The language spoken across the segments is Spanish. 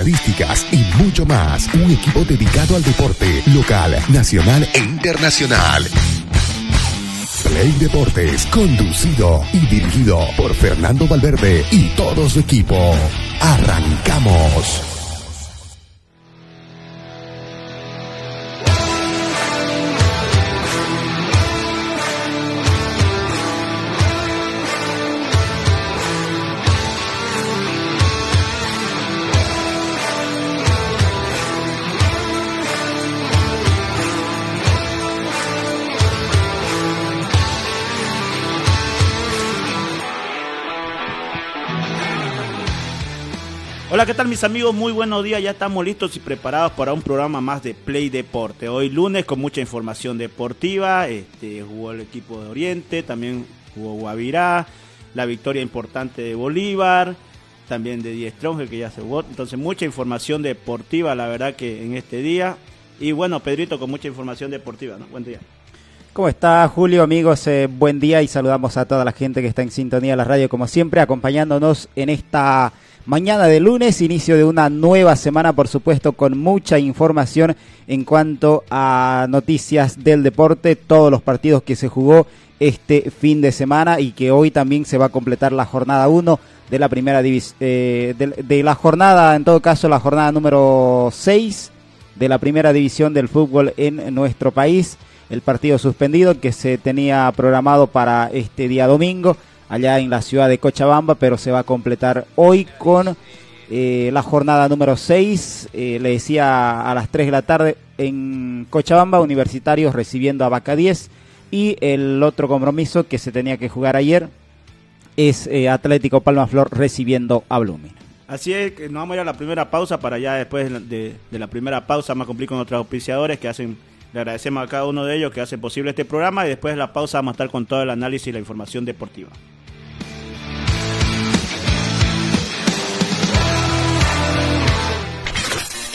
estadísticas y mucho más. Un equipo dedicado al deporte local, nacional e internacional. Play Deportes, conducido y dirigido por Fernando Valverde y todo su equipo. Arrancamos. Hola, ¿qué tal mis amigos? Muy buenos días, ya estamos listos y preparados para un programa más de Play Deporte. Hoy lunes con mucha información deportiva, este, jugó el equipo de Oriente, también jugó Guavirá, la victoria importante de Bolívar, también de Die Stronger que ya se jugó, entonces mucha información deportiva la verdad que en este día. Y bueno, Pedrito con mucha información deportiva, ¿no? Buen día. ¿Cómo está Julio, amigos? Eh, buen día y saludamos a toda la gente que está en sintonía de la radio, como siempre, acompañándonos en esta Mañana de lunes, inicio de una nueva semana, por supuesto, con mucha información en cuanto a noticias del deporte, todos los partidos que se jugó este fin de semana y que hoy también se va a completar la jornada 1 de la primera división, eh, de, la jornada, en todo caso, la jornada número 6 de la primera división del fútbol en nuestro país. El partido suspendido que se tenía programado para este día domingo allá en la ciudad de Cochabamba, pero se va a completar hoy con eh, la jornada número 6. Eh, le decía a las 3 de la tarde en Cochabamba, Universitarios recibiendo a Vaca 10. Y el otro compromiso que se tenía que jugar ayer es eh, Atlético Palma Flor recibiendo a Blooming. Así es, que nos vamos a ir a la primera pausa para ya después de, de la primera pausa más cumplir con otros auspiciadores que hacen le agradecemos a cada uno de ellos que hace posible este programa y después de la pausa vamos a estar con todo el análisis y la información deportiva.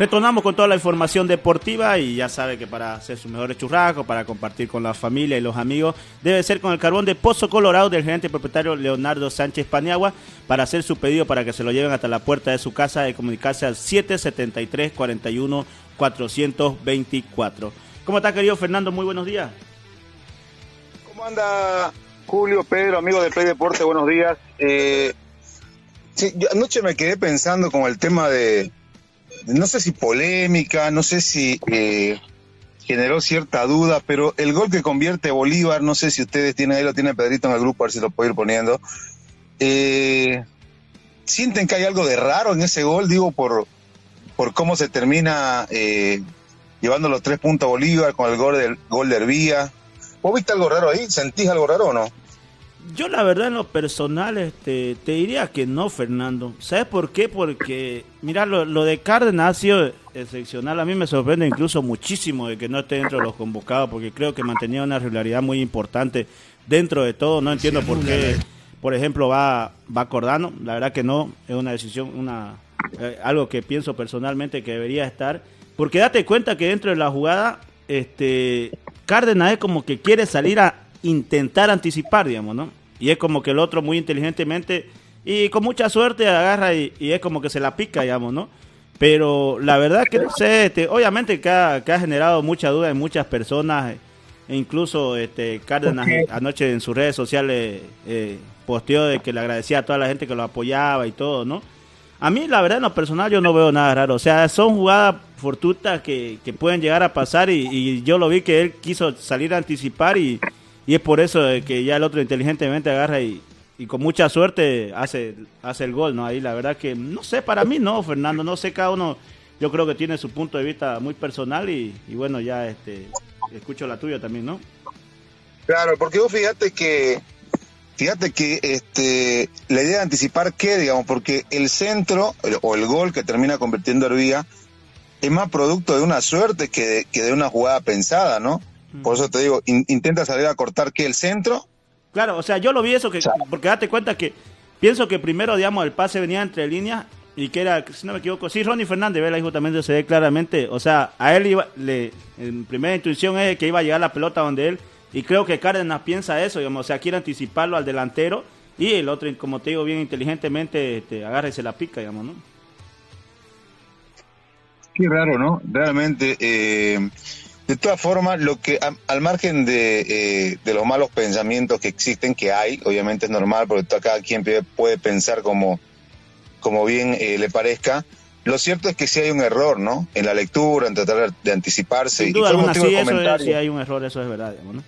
Retornamos con toda la información deportiva y ya sabe que para hacer sus mejores churrascos, para compartir con la familia y los amigos, debe ser con el carbón de Pozo Colorado del gerente propietario Leonardo Sánchez Paniagua para hacer su pedido para que se lo lleven hasta la puerta de su casa y comunicarse al 773 41 424. ¿Cómo está querido Fernando? Muy buenos días. ¿Cómo anda Julio, Pedro, amigo de Play Deporte? Buenos días. Eh, anoche me quedé pensando con el tema de no sé si polémica, no sé si eh, generó cierta duda, pero el gol que convierte Bolívar, no sé si ustedes tienen ahí, lo tiene Pedrito en el grupo, a ver si lo puedo ir poniendo. Eh, ¿Sienten que hay algo de raro en ese gol? Digo, por, por cómo se termina eh, llevando los tres puntos a Bolívar con el gol del gol de Hervía. ¿Vos viste algo raro ahí? ¿Sentís algo raro o no? Yo la verdad en lo personal este, te diría que no, Fernando. ¿Sabes por qué? Porque, mira, lo, lo de Cárdenas ha sido excepcional. A mí me sorprende incluso muchísimo de que no esté dentro de los convocados, porque creo que mantenía una regularidad muy importante dentro de todo. No entiendo por qué, por ejemplo, va, va Cordano. La verdad que no, es una decisión, una eh, algo que pienso personalmente que debería estar. Porque date cuenta que dentro de la jugada, este Cárdenas es como que quiere salir a intentar anticipar, digamos, ¿no? Y es como que el otro muy inteligentemente y con mucha suerte agarra y, es como que se la pica, digamos, ¿no? Pero la verdad que no sé, este, obviamente que ha, generado mucha duda en muchas personas, e incluso este Cárdenas anoche en sus redes sociales eh, posteó de que le agradecía a toda la gente que lo apoyaba y todo, ¿no? A mí, la verdad, en lo personal, yo no veo nada raro. O sea, son jugadas fortuitas que, que pueden llegar a pasar y, y, yo lo vi que él quiso salir a anticipar y, y es por eso que ya el otro inteligentemente agarra y, y con mucha suerte hace, hace el gol, ¿no? Ahí la verdad que, no sé, para mí no, Fernando, no sé, cada uno yo creo que tiene su punto de vista muy personal y, bueno, ya este escucho la tuya también, ¿no? Claro, porque vos fíjate que fíjate que este la idea de anticipar qué, digamos, porque el centro o el gol que termina convirtiendo Hervía es más producto de una suerte que de, que de una jugada pensada, ¿no? Por eso te digo, intenta salir a cortar que el centro. Claro, o sea, yo lo vi eso, que, porque date cuenta que pienso que primero, digamos, el pase venía entre líneas y que era, si no me equivoco, sí, Ronnie Fernández, ¿verdad? justamente se ve claramente, o sea, a él iba, le, en primera intuición es que iba a llegar la pelota donde él, y creo que Cárdenas piensa eso, digamos, o sea, quiere anticiparlo al delantero, y el otro, como te digo, bien inteligentemente, este, agarra y se la pica, digamos, ¿no? Qué raro, ¿no? Realmente, eh, de todas formas, lo que al margen eh, de, los malos pensamientos que existen, que hay, obviamente es normal, porque cada quien puede pensar como, como bien eh, le parezca. Lo cierto es que sí hay un error, ¿no? En la lectura, en tratar de anticiparse. Sin duda alguna, sí, eso sí hay un error, eso es verdad, ¿no?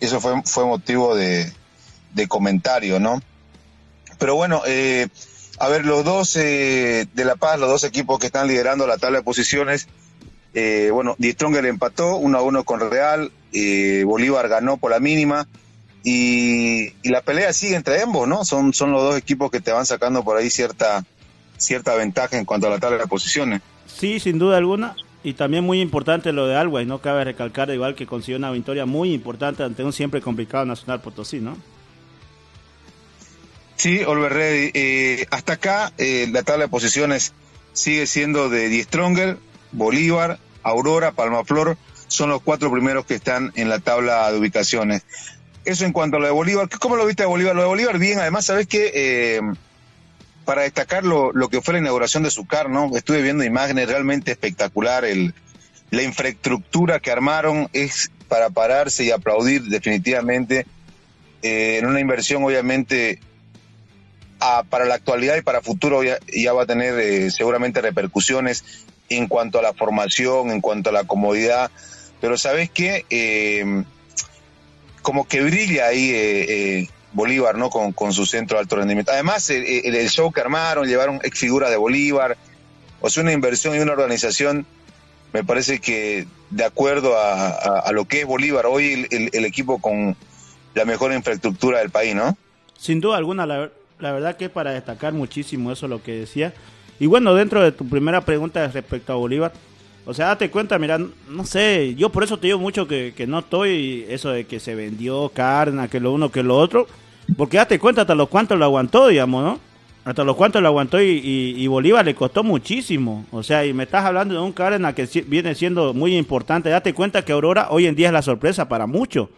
Eso fue, fue motivo de, de comentario, ¿no? Pero bueno, eh, a ver, los dos de La Paz, los dos equipos que están liderando la tabla de posiciones, eh, bueno, Die Stronger empató 1 a 1 con Real, eh, Bolívar ganó por la mínima y, la pelea sigue entre ambos, ¿no? Son, son los dos equipos que te van sacando por ahí cierta, cierta ventaja en cuanto a la tabla de posiciones. Sí, sin duda alguna. Y también muy importante lo de Always, no cabe recalcar igual que consiguió una victoria muy importante ante un siempre complicado Nacional Potosí, ¿no? Sí, Reddy. Eh, hasta acá la tabla de posiciones sigue siendo de Die Stronger, Bolívar, Aurora, Palmaflor, son los cuatro primeros que están en la tabla de ubicaciones. Eso en cuanto a lo de Bolívar. ¿Cómo lo viste de Bolívar? Lo de Bolívar, bien, además, ¿sabes qué? Eh, para destacar lo, que fue la inauguración de su car, ¿no? Estuve viendo imágenes realmente espectacular, el, la infraestructura que armaron es para pararse y aplaudir definitivamente eh, en una inversión obviamente para la actualidad y para futuro ya, va a tener eh, seguramente repercusiones en cuanto a la formación, en cuanto a la comodidad, pero sabes qué, eh, como que brilla ahí eh, eh, Bolívar, ¿no? Con, con, su centro de alto rendimiento. Además, el, show que armaron, llevaron ex figuras de Bolívar, o sea, una inversión y una organización, me parece que de acuerdo a, lo que es Bolívar, hoy el, equipo con la mejor infraestructura del país, ¿no? Sin duda alguna, la, la verdad que para destacar muchísimo eso lo que decía. Y bueno, dentro de tu primera pregunta respecto a Bolívar, o sea, date cuenta, mira, no sé, yo por eso te digo mucho que, no estoy eso de que se vendió carne, que lo uno, que lo otro, porque date cuenta hasta los cuantos lo aguantó, digamos, ¿no? Hasta los cuantos lo aguantó y, Bolívar le costó muchísimo. O sea, y me estás hablando de un Cárdenas que viene siendo muy importante. Date cuenta que Aurora hoy en día es la sorpresa para muchos.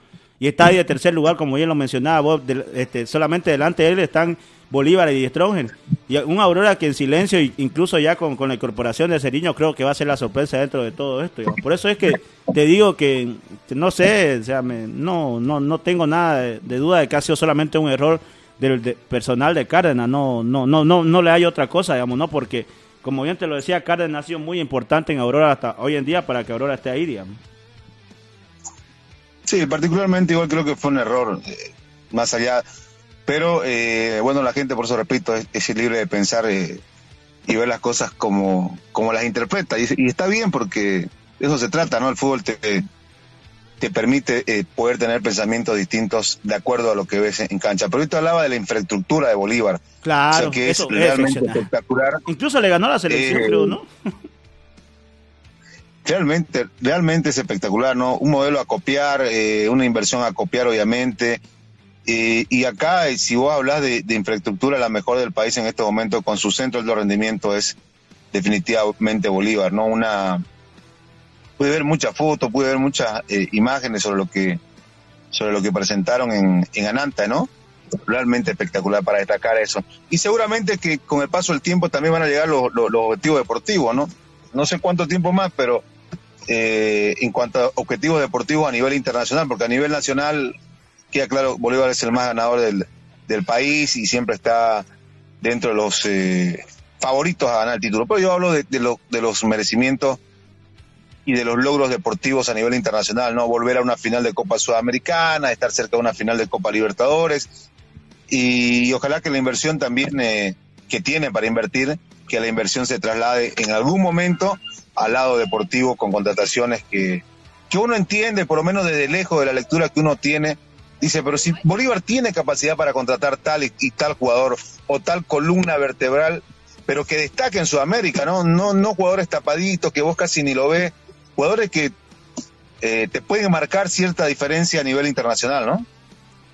Y está ahí de tercer lugar, como bien lo mencionaba vos, este, solamente delante de él están Bolívar y Stronger. Y un Aurora que en silencio, incluso ya con, la incorporación de Ceriño, creo que va a ser la sorpresa dentro de todo esto. Por eso es que te digo que, no sé, o sea, no, no, no tengo nada de, duda de que ha sido solamente un error del personal de Cárdenas. No, no, no, no, no le hay otra cosa, digamos, ¿no? Porque, como bien te lo decía, Cárdenas ha sido muy importante en Aurora hasta hoy en día para que Aurora esté ahí, digamos. Sí, particularmente igual creo que fue un error, eh, más allá pero eh, bueno, la gente, por eso repito, es, libre de pensar eh, y ver las cosas como, como las interpreta. Y, está bien porque eso se trata, ¿no? El fútbol te, te permite eh, poder tener pensamientos distintos de acuerdo a lo que ves en cancha. Pero ahorita hablaba de la infraestructura de Bolívar. Claro, que es realmente espectacular. Incluso le ganó la selección, eh, creo, ¿no? realmente, realmente es espectacular, ¿no? Un modelo a copiar, eh, una inversión a copiar, obviamente. Y acá, si vos hablas de, infraestructura, la mejor del país en este momento, con su centro de rendimiento, es definitivamente Bolívar, ¿no? Una, pude ver muchas fotos, pude ver muchas eh, imágenes sobre lo que sobre lo que presentaron en, en Ananta, ¿no? Realmente espectacular para destacar eso. Y seguramente que con el paso del tiempo también van a llegar los, los, objetivos deportivos, ¿no? No sé cuánto tiempo más, pero eh, en cuanto a objetivos deportivos a nivel internacional, porque a nivel nacional, queda claro, Bolívar es el más ganador del, del país y siempre está dentro de los eh, favoritos a ganar el título. Pero yo hablo de, de, los merecimientos y de los logros deportivos a nivel internacional, ¿no? Volver a una final de Copa Sudamericana, estar cerca de una final de Copa Libertadores y, ojalá que la inversión también eh, que tiene para invertir, que la inversión se traslade en algún momento al lado deportivo con contrataciones que, que uno entiende, por lo menos desde lejos de la lectura que uno tiene, dice, pero si Bolívar tiene capacidad para contratar tal y, tal jugador o tal columna vertebral, pero que destaque en Sudamérica, ¿no? No, no jugadores tapaditos que vos casi ni lo ves jugadores que eh, te pueden marcar cierta diferencia a nivel internacional, ¿no?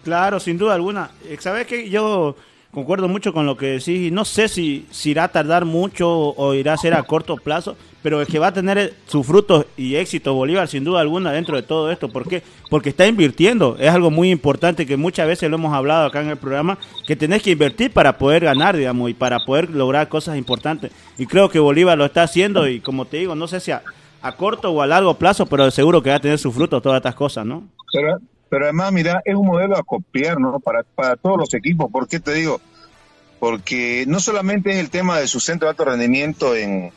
Claro, sin duda alguna. Eh, Sabes que yo concuerdo mucho con lo que decís. No sé si, irá a tardar mucho o irá a ser a corto plazo, pero es que va a tener eh, sus frutos y éxito Bolívar sin duda alguna dentro de todo esto. ¿Por qué? Porque está invirtiendo. Es algo muy importante que muchas veces lo hemos hablado acá en el programa, que tenés que invertir para poder ganar, digamos, y para poder lograr cosas importantes. Y creo que Bolívar lo está haciendo y como te digo, no sé si... A, corto o a largo plazo, pero seguro que va a tener su fruto todas estas cosas, ¿no? Pero además, mira, es un modelo a copiar, ¿no? Para, para todos los equipos. ¿Por qué te digo? Porque no solamente es el tema de su centro de alto rendimiento en,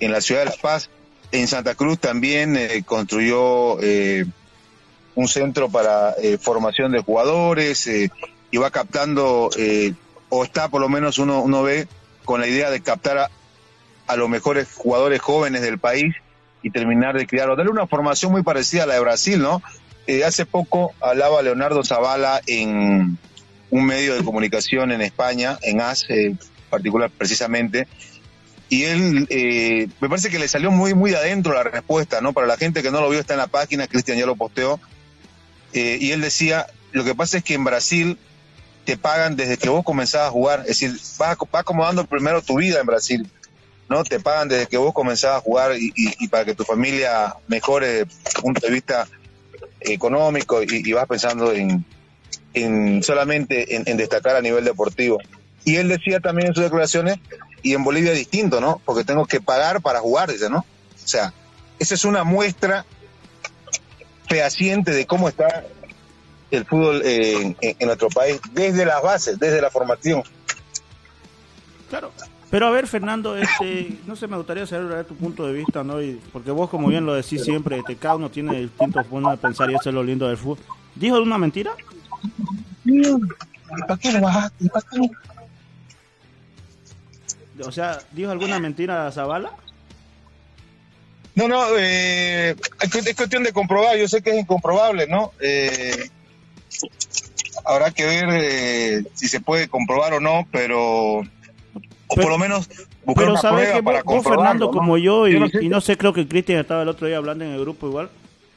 en la ciudad de La Paz, en Santa Cruz también eh, construyó eh, un centro para eh, formación de jugadores y va captando, o está por lo menos uno, uno ve con la idea de captar a, a los mejores jugadores jóvenes del país y terminar de criarlo. Darle una formación muy parecida a la de Brasil, ¿no? Eh, hace poco hablaba Leonardo Zavala en un medio de comunicación en España, en AS, eh, particular precisamente, y él, eh, me parece que le salió muy, muy adentro la respuesta, ¿no? Para la gente que no lo vio, está en la página, Cristian ya lo posteó, y él decía, lo que pasa es que en Brasil te pagan desde que vos comenzás a jugar, es decir, vas, acomodando primero tu vida en Brasil, ¿no? Te pagan desde que vos comenzás a jugar y, para que tu familia mejore desde el punto de vista económico y, vas pensando en, en solamente en, destacar a nivel deportivo. Y él decía también en sus declaraciones, y en Bolivia es distinto, ¿no? Porque tengo que pagar para jugar, dice, ¿no? O sea, esa es una muestra fehaciente de cómo está el fútbol en, en nuestro país, desde las bases, desde la formación. Claro, pero a ver, Fernando, este, no sé, me gustaría saber tu punto de vista, ¿no? Y, porque vos, como bien lo decís siempre, este, cada uno tiene distintos puntos de pensar y eso es lo lindo del fútbol. ¿Dijo una mentira? ¿Para qué lo O sea, ¿dijo alguna mentira a Zavala? No, no, eh, es cuestión de comprobar, yo sé que es incomprobable, ¿no? Eh, habrá que ver eh, si se puede comprobar o no, pero o por lo menos pero sabes que vos, Fernando como yo y, no sé creo que Cristian estaba el otro día hablando en el grupo igual.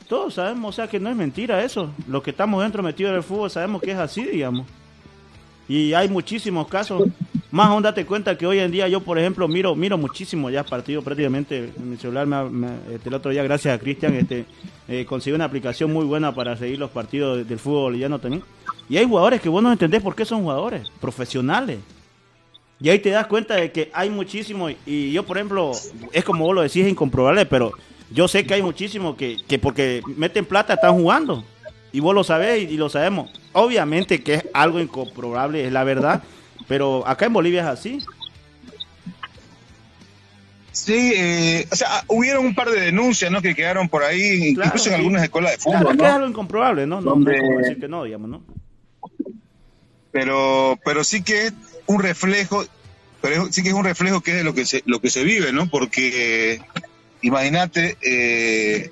Todos sabemos o sea que no es mentira eso. Los que estamos dentro metidos en el fútbol sabemos que es así digamos. Y hay muchísimos casos. Más aún date cuenta que hoy en día yo por ejemplo miro miro muchísimo ya partidos prácticamente. En mi celular este, el otro día gracias a Cristian este eh, conseguí una aplicación muy buena para seguir los partidos del fútbol boliviano también. Y hay jugadores que vos no entendés por qué son jugadores profesionales y ahí te das cuenta de que hay muchísimo, y yo por ejemplo, es como vos lo decís, es incomprobable, pero yo sé que hay muchísimo que, que porque meten plata están jugando. Y vos lo sabés y, lo sabemos. Obviamente que es algo incomprobable, es la verdad, pero acá en Bolivia es así. Sí, eh, o sea, hubieron un par de denuncias, ¿no? Que quedaron por ahí, incluso en algunas escuelas de fútbol, claro, que es algo incomprobable, ¿no? No, decir que no, digamos, ¿no? Pero, pero sí que un reflejo, pero sí que es un reflejo que es de lo que se, lo que se vive, ¿no? Porque imagínate, eh,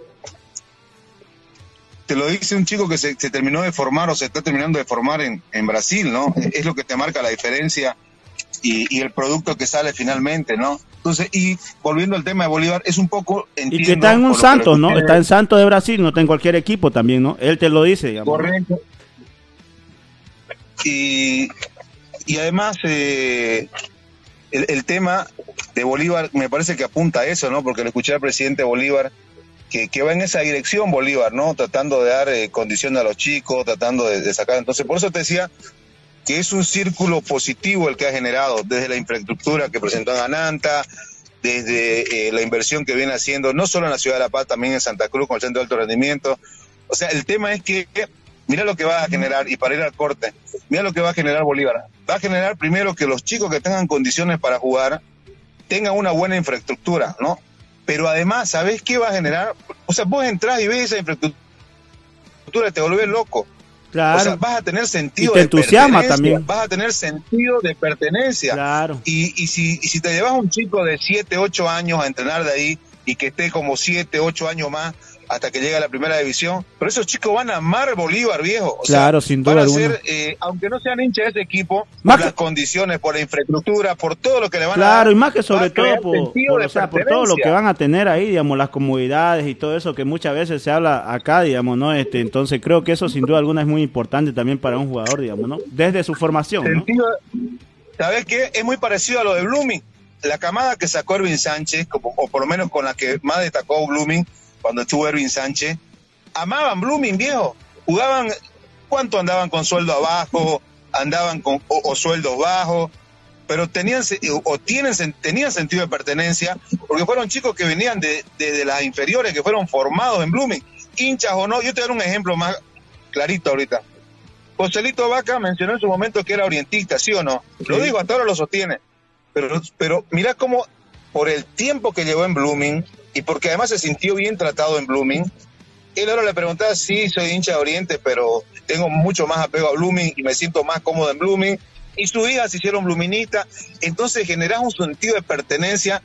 te lo dice un chico que se, terminó de formar o se está terminando de formar en, en Brasil, ¿no? Es lo que te marca la diferencia y, el producto que sale finalmente, ¿no? Entonces, y volviendo al tema de Bolívar, es un poco... y que está en un Santos, ¿no? Está en Santos de Brasil, no está en cualquier equipo también, ¿no? Él te lo dice, digamos. Correcto. Y, y además, eh, el, tema de Bolívar me parece que apunta a eso, ¿no? Porque le escuché al presidente Bolívar que, va en esa dirección Bolívar, ¿no? Tratando de dar eh, condición a los chicos, tratando de, sacar. Entonces, por eso te decía que es un círculo positivo el que ha generado, desde la infraestructura que presentó en Ananta, desde eh, la inversión que viene haciendo, no solo en la ciudad de La Paz, también en Santa Cruz con el Centro de Alto Rendimiento. O sea, el tema es que, mira lo que va a generar, y para ir al corte, mira lo que va a generar Bolívar. Va a generar primero que los chicos que tengan condiciones para jugar tengan una buena infraestructura, ¿no? Pero además, ¿sabes qué va a generar? O sea, vos entras y ves esa infraestructura y te volvés loco. Claro. O sea, vas a tener sentido te entusiasma también. Vas a tener sentido de pertenencia. Claro. Y, y, si, y si te llevas un chico de 7, 8 años a entrenar de ahí y que esté como 7, 8 años más, hasta que llegue a la primera división. Pero esos chicos van a amar Bolívar, viejo. claro, sin duda. Van a ser, eh, aunque no sean hinchas de ese equipo, por las condiciones, por la infraestructura, por todo lo que le van a dar. Claro, y más que sobre todo por, por todo lo que van a tener ahí, digamos, las comodidades y todo eso que muchas veces se habla acá, digamos, ¿no? Este, entonces creo que eso sin duda alguna es muy importante también para un jugador, digamos, ¿no? Desde su formación, ¿no? ¿Sabes qué? Es muy parecido a lo de Blooming. La camada que sacó Erwin Sánchez, como, o por lo menos con la que más destacó Blooming, cuando estuvo Erwin Sánchez, amaban Blooming, viejo. Jugaban, ¿cuánto andaban con sueldo abajo? Andaban con o, sueldos bajos, pero tenían o tienen tenían sentido de pertenencia porque fueron chicos que venían de, de, las inferiores, que fueron formados en Blooming, hinchas o no. Yo te doy un ejemplo más clarito ahorita. Joselito Vaca mencionó en su momento que era orientista, ¿sí o no? Lo digo, hasta ahora lo sostiene. Pero, pero mira cómo por el tiempo que llevó en Blooming, y porque además se sintió bien tratado en Blooming. Él ahora le preguntaba, sí, soy hincha de Oriente, pero tengo mucho más apego a Blooming y me siento más cómodo en Blooming. Y su hija se hicieron bluministas. Entonces generas un sentido de pertenencia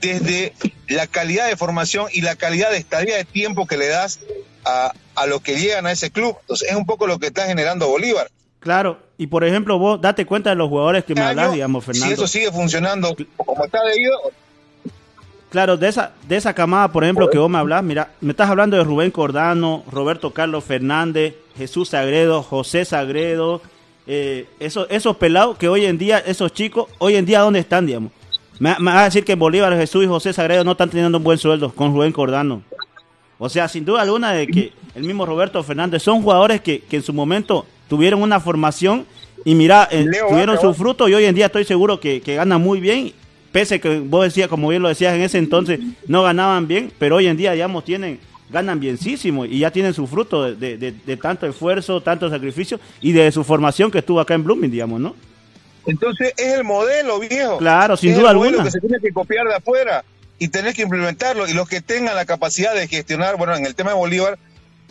desde la calidad de formación y la calidad de estadía de tiempo que le das a, a los que llegan a ese club. Entonces es un poco lo que está generando Bolívar. Claro, y por ejemplo vos date cuenta de los jugadores que me hablas, digamos, Fernando. Si eso sigue funcionando como está debido, Claro, de esa, de esa camada, por ejemplo, que vos me hablas, mira, me estás hablando de Rubén Cordano, Roberto Carlos Fernández, Jesús Sagredo, José Sagredo, eh, esos, esos pelados que hoy en día, esos chicos, hoy en día, ¿dónde están, digamos? Me, me va a decir que Bolívar, Jesús y José Sagredo no están teniendo un buen sueldo con Rubén Cordano. O sea, sin duda alguna de que el mismo Roberto Fernández son jugadores que, que en su momento tuvieron una formación y mira, eh, tuvieron su fruto y hoy en día estoy seguro que, que ganan muy bien pese que vos decías, como bien lo decías en ese entonces, no ganaban bien, pero hoy en día, digamos, tienen ganan bienísimo y ya tienen su fruto de, de, tanto esfuerzo, tanto sacrificio y de su formación que estuvo acá en Blooming, digamos, ¿no? Entonces es el modelo, viejo. Claro, sin duda alguna. que se tiene que copiar de afuera y tenés que implementarlo. Y los que tengan la capacidad de gestionar, bueno, en el tema de Bolívar,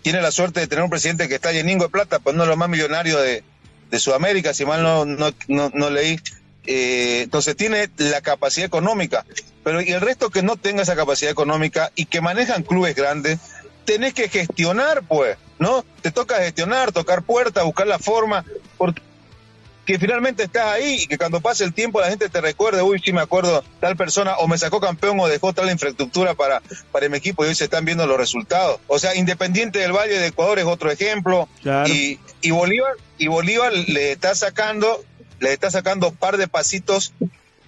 tiene la suerte de tener un presidente que está lleningo de plata, pues no es lo más millonario de, de Sudamérica, si mal no, no, no, no leí. Eh, entonces tiene la capacidad económica, pero y el resto que no tenga esa capacidad económica y que manejan clubes grandes, tenés que gestionar, pues, ¿no? Te toca gestionar, tocar puertas, buscar la forma, que finalmente estás ahí y que cuando pase el tiempo la gente te recuerde, uy, sí me acuerdo, tal persona o me sacó campeón o dejó tal infraestructura para, para mi equipo y hoy se están viendo los resultados. O sea, Independiente del Valle de Ecuador es otro ejemplo y, y Bolívar y Bolívar le está sacando le está sacando un par de pasitos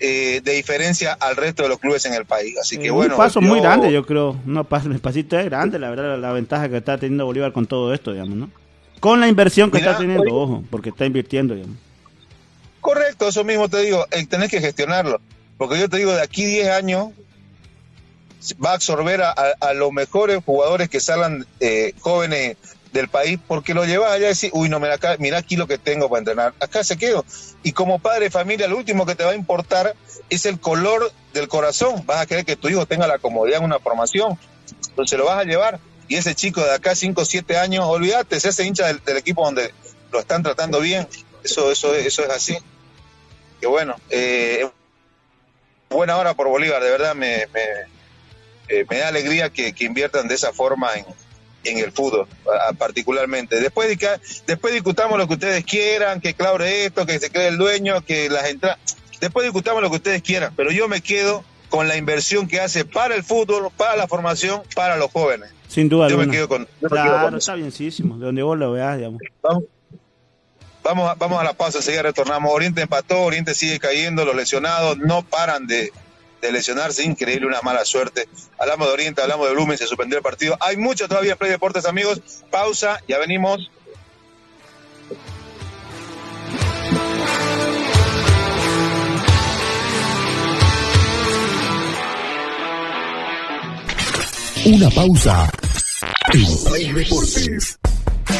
eh, de diferencia al resto de los clubes en el país. Así que bueno. Un paso muy grande, yo creo. Un pasito es grande, la verdad, la, ventaja que está teniendo Bolívar con todo esto, digamos, ¿no? Con la inversión que está teniendo, ojo, porque está invirtiendo, digamos. Correcto, eso mismo te digo, eh, tenés que gestionarlo. Porque yo te digo, de aquí 10 años va a absorber a, los mejores jugadores que salgan eh, jóvenes del país porque lo llevas allá y decís, uy, no, mira, acá, mira aquí lo que tengo para entrenar, acá se quedo. Y como padre de familia, lo último que te va a importar es el color del corazón. Vas a querer que tu hijo tenga la comodidad en una formación, entonces lo vas a llevar. Y ese chico de acá, 5 o 7 años, olvídate, ese hincha del, equipo donde lo están tratando bien. Eso, eso, eso es así. Que bueno, eh, buena hora por Bolívar, de verdad me, me, eh, me da alegría que, que inviertan de esa forma en, en el fútbol, particularmente. Después, después discutamos lo que ustedes quieran, que claure esto, que se cree el dueño, que las entradas. Después discutamos lo que ustedes quieran, pero yo me quedo con la inversión que hace para el fútbol, para la formación, para los jóvenes. Sin duda. Yo me quedo con. claro, está bienísimo. De donde vos lo veas, digamos. Vamos, vamos, a, vamos a la pausa, enseguida retornamos. Oriente empató, Oriente sigue cayendo, los lesionados no paran de, de lesionarse, increíble, una mala suerte. Hablamos de Oriente, hablamos de Blumen, se suspendió el partido. Hay mucho todavía en Play Deportes, amigos. Pausa, ya venimos. Una pausa en Play Deportes.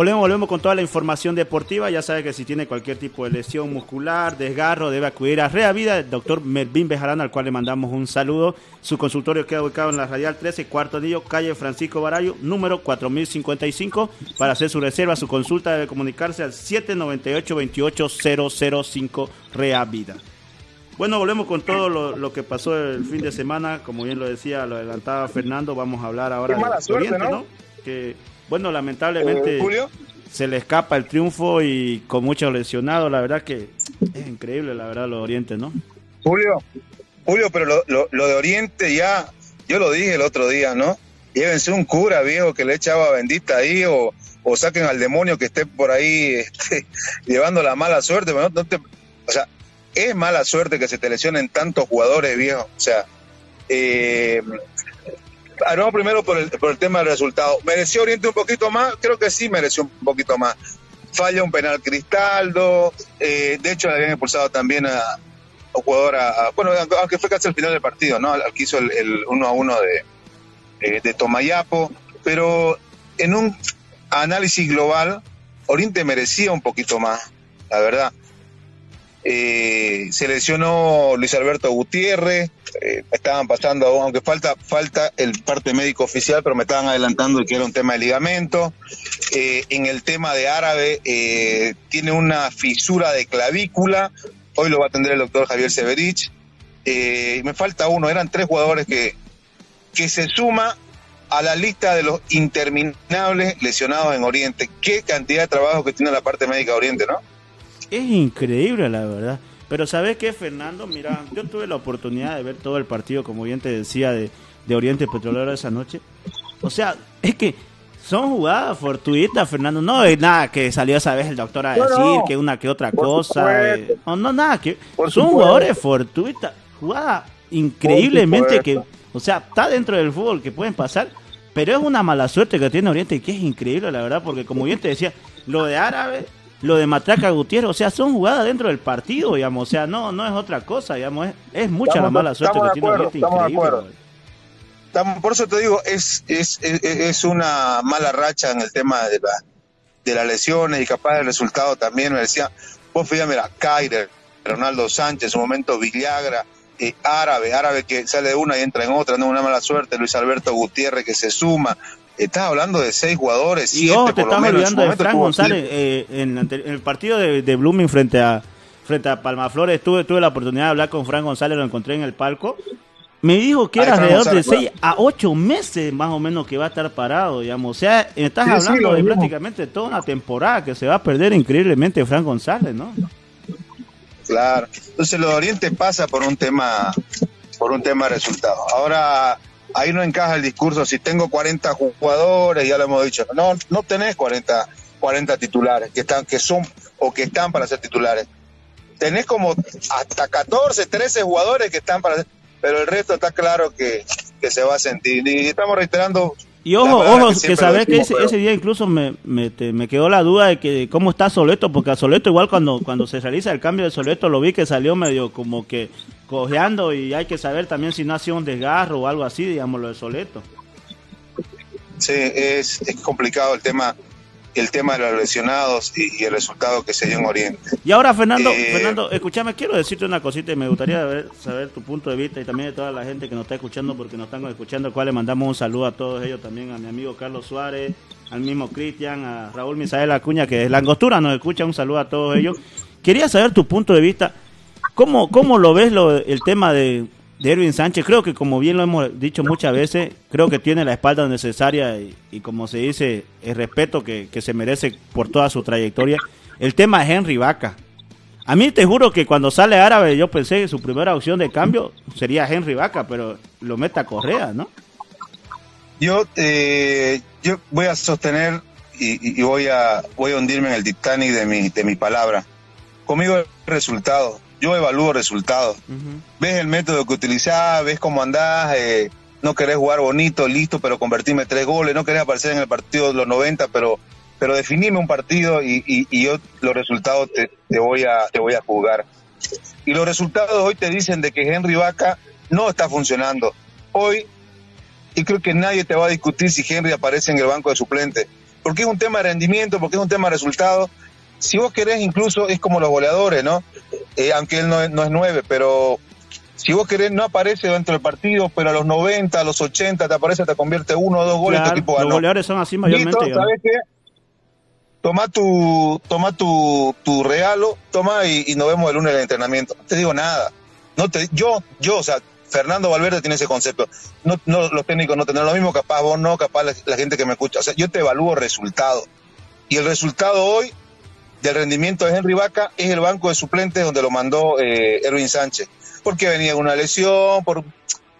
Volvemos, volvemos con toda la información deportiva. Ya sabe que si tiene cualquier tipo de lesión muscular, desgarro, debe acudir a Rea Vida, el doctor Melvin Bejarán, al cual le mandamos un saludo. Su consultorio queda ubicado en la Radial 13, cuarto anillo, calle Francisco Barayo, número 4055. Para hacer su reserva, su consulta debe comunicarse al 798-28005 Rea Vida. Bueno, volvemos con todo lo, lo, que pasó el fin de semana. Como bien lo decía, lo adelantaba Fernando. Vamos a hablar ahora de Oriente, ¿no? ¿no? Que bueno, lamentablemente eh, Julio? se le escapa el triunfo y con muchos lesionados, la verdad que es increíble, la verdad, lo de Oriente, ¿no? Julio, Julio, pero lo, lo, lo de Oriente ya, yo lo dije el otro día, ¿no? Llévense un cura viejo que le echaba bendita ahí o, o saquen al demonio que esté por ahí este, llevando la mala suerte. No, no te, o sea, es mala suerte que se te lesionen tantos jugadores, viejo. O sea, eh, no, primero por el, por el tema del resultado. ¿Mereció Oriente un poquito más? Creo que sí mereció un poquito más. Falla un penal Cristaldo, eh, de hecho le habían expulsado también a, un jugador, a, bueno, aunque fue casi al final del partido, ¿no? Al que hizo el, el uno a uno de, eh, de Tomayapo, pero en un análisis global, Oriente merecía un poquito más, la verdad. Eh, se lesionó Luis Alberto Gutiérrez, eh, estaban pasando, aunque falta, falta el parte médico oficial, pero me estaban adelantando que era un tema de ligamento. Eh, en el tema de árabe, eh, tiene una fisura de clavícula, hoy lo va a atender el doctor Javier Severich. Eh, me falta uno, eran tres jugadores que, que se suma a la lista de los interminables lesionados en Oriente. Qué cantidad de trabajo que tiene la parte médica de Oriente, ¿no? Es increíble, la verdad. Pero ¿sabes qué, Fernando? Mira, yo tuve la oportunidad de ver todo el partido, como bien te decía, de, de Oriente Petrolero esa noche. O sea, es que son jugadas fortuitas, Fernando. No es nada que salió esa vez el doctor a decir no, no. que una que otra cosa. Eh, no, no, nada que. Por son jugadores fortuitas. Jugada increíblemente que. O sea, está dentro del fútbol que pueden pasar. Pero es una mala suerte que tiene Oriente y que es increíble, la verdad, porque como bien te decía, lo de Árabe lo de Matraca Gutiérrez, o sea, son jugadas dentro del partido, digamos, o sea, no no es otra cosa, digamos, es, es mucha estamos, la mala suerte que tiene De acuerdo. Estamos, por eso te digo, es, es, es, es, una mala racha en el tema de, la, de las lesiones y capaz el resultado también, me decía, vos fíjate, mira, Kaider, Ronaldo Sánchez, en su momento Villagra, eh, Árabe, Árabe que sale de una y entra en otra, no una mala suerte, Luis Alberto Gutiérrez que se suma, estás hablando de seis jugadores, Y siete te por estás olvidando de Frank tuvo González. eh, en, en el partido de, de Blooming frente a frente a Palmaflores, tuve, tuve la oportunidad de hablar con Frank González, lo encontré en el palco. Me dijo que Ahí era alrededor de González, 6 a 8 meses más o menos que va a estar parado, digamos. O sea, estás Sí, hablando de prácticamente toda una temporada que se va a perder increíblemente Frank González, ¿no? Claro. Entonces lo de Oriente pasa por un tema, por un tema de resultados. Ahora, ahí no encaja el discurso, si tengo 40 jugadores, ya lo hemos dicho, no, no tenés 40, 40 titulares que están, que son, o que están para ser titulares. Tenés como hasta 14, 13 jugadores que están para ser, pero el resto está claro que, que se va a sentir. Y estamos reiterando Y ojo, ojo, que que, sabes que ese, pero- ese día incluso me, me, te- me quedó la duda de que cómo está Soleto, porque a Soleto igual cuando, cuando se realiza el cambio de Soleto lo vi que salió medio como que cojeando y hay que saber también si no ha sido un desgarro o algo así, digamos, lo de Soleto. Sí, es, es complicado el tema, el tema de los lesionados y, y el resultado que se dio en Oriente. Y ahora, Fernando, Eh, Fernando, escúchame, quiero decirte una cosita y me gustaría ver- saber tu punto de vista y también de toda la gente que nos está escuchando, porque nos están escuchando, al cual le mandamos un saludo a todos ellos, también a mi amigo Carlos Suárez, al mismo Cristian, a Raúl Misael Acuña, que es la angostura, nos escucha, un saludo a todos ellos. Quería saber tu punto de vista, ¿cómo, cómo lo ves lo, el tema de, de Erwin Sánchez? Creo que, como bien lo hemos dicho muchas veces, creo que tiene la espalda necesaria y, como se dice, el respeto que, que se merece por toda su trayectoria. El tema de Henry Vaca. A mí te juro que cuando sale árabe yo pensé que su primera opción de cambio sería Henry Vaca, pero lo mete a Correa, ¿no? Yo, eh, yo voy a sostener y- y voy a voy a hundirme en el Titanic de mi, de mi palabra. Conmigo el resultado. Yo evalúo resultados. Ves el método que utilizás, ves cómo andás, eh, no querés jugar bonito, listo, pero convertirme tres goles, no querés aparecer en el partido de los 90, pero pero definime un partido y, y- y yo los resultados te, te voy a te voy a jugar. Y los resultados hoy te dicen de que Henry Vaca no está funcionando. Hoy y creo que nadie te va a discutir si Henry aparece en el banco de suplente, porque es un tema de rendimiento, porque es un tema de resultado. Si vos querés, incluso es como los goleadores, ¿no? Eh, aunque él no es, no es nueve, pero si vos querés, no aparece dentro del partido, pero a los 90, a los 80 te aparece, te convierte uno o dos goles, Claro, tu equipo los goleadores son así mayormente. Listo. ¿sabes qué? Toma tu, toma tu, tu regalo, toma y, y nos vemos el lunes en el entrenamiento. No te digo nada. No te, yo, yo, o sea, Fernando Valverde tiene ese concepto. No, no, los técnicos no tendrán lo mismo, capaz vos no, capaz la, la gente que me escucha. O sea, yo te evalúo resultado. Y el resultado hoy del rendimiento de Henry Vaca es el banco de suplentes donde lo mandó eh, Erwin Sánchez. Porque venía con una lesión, por,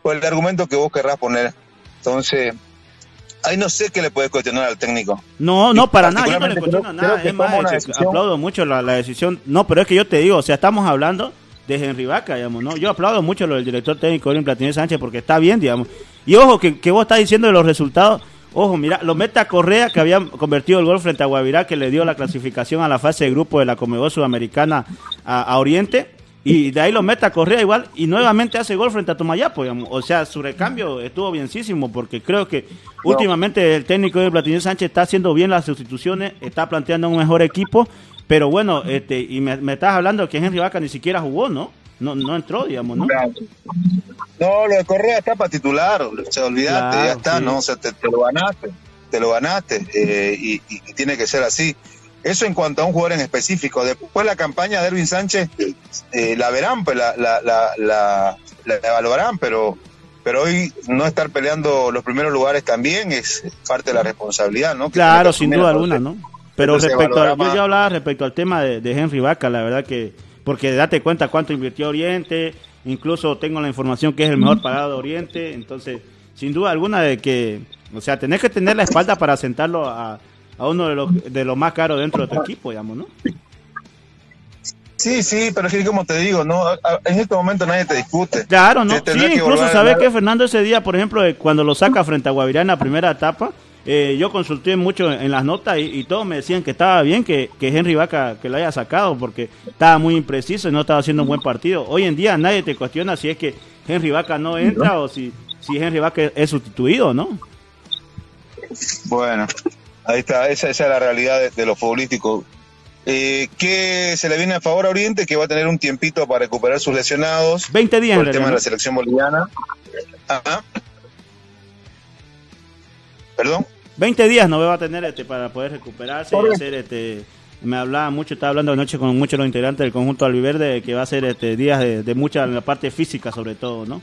por el argumento que vos querrás poner. Entonces, ahí no sé qué le puedes cuestionar al técnico. No, no, para nada, yo no le cuestiono creo- nada. creo que Es más, decisión. aplaudo mucho la, la decisión. No, pero es que yo te digo, o sea, estamos hablando de Henry Vaca, digamos, ¿no? Yo aplaudo mucho lo del director técnico Erwin Platini Sánchez porque está bien, digamos. Y ojo, que, que vos estás diciendo de los resultados. Ojo, mira, lo mete a Correa, que había convertido el gol frente a Guavirá, que le dio la clasificación a la fase de grupo de la Comebol Sudamericana a, a Oriente. Y de ahí lo mete a Correa igual y nuevamente hace gol frente a Tomayapo, digamos. O sea, su recambio estuvo bienísimo porque creo que últimamente el técnico de Platini Sánchez está haciendo bien las sustituciones, está planteando un mejor equipo, pero bueno, este y me, me estás hablando que Henry Vaca ni siquiera jugó, ¿no? No, no entró, digamos, ¿no? No, lo de Correa está para titular, o sea, olvídate, Claro, ya está, sí. ¿no? O sea, te, te lo ganaste, te lo ganaste, eh, y, y- y tiene que ser así. Eso en cuanto a un jugador en específico. Después la campaña de Erwin Sánchez eh, la verán, pues la, la, la, la, la evaluarán, pero, pero hoy no estar peleando los primeros lugares también es parte de la responsabilidad, ¿no? Que Claro, sin duda alguna, ¿no? Pero respecto a, yo, yo hablaba respecto al tema de, de Henry Vaca, la verdad que, porque date cuenta cuánto invirtió Oriente, incluso tengo la información que es el mejor pagado de Oriente, entonces, sin duda alguna de que, o sea, tenés que tener la espalda para sentarlo a, a uno de los, de los más caros dentro de tu equipo, digamos, ¿no? Sí, sí, pero es que como te digo, no, en este momento nadie te discute. Claro, ¿no? Te Sí, incluso sabes que Fernando ese día, por ejemplo, cuando lo saca frente a Guavirá en la primera etapa, eh, yo consulté mucho en las notas y, y todos me decían que estaba bien que, que Henry Vaca que lo haya sacado porque estaba muy impreciso y no estaba haciendo un buen partido. Hoy en día nadie te cuestiona si es que Henry Vaca no entra o si, si Henry Vaca es sustituido, ¿no? Bueno, ahí está, esa, esa es la realidad de, de lo futbolístico. Eh, ¿Qué se le viene a favor a Oriente? Que va a tener un tiempito para recuperar sus lesionados 20 días por el tema de la selección boliviana. Ajá. ¿Perdón? 20 días no va a tener este, para poder recuperarse y hacer este. Me hablaba mucho, estaba hablando anoche con muchos de los integrantes del conjunto albiverde que va a ser este, días de, de mucha en la parte física sobre todo, ¿no?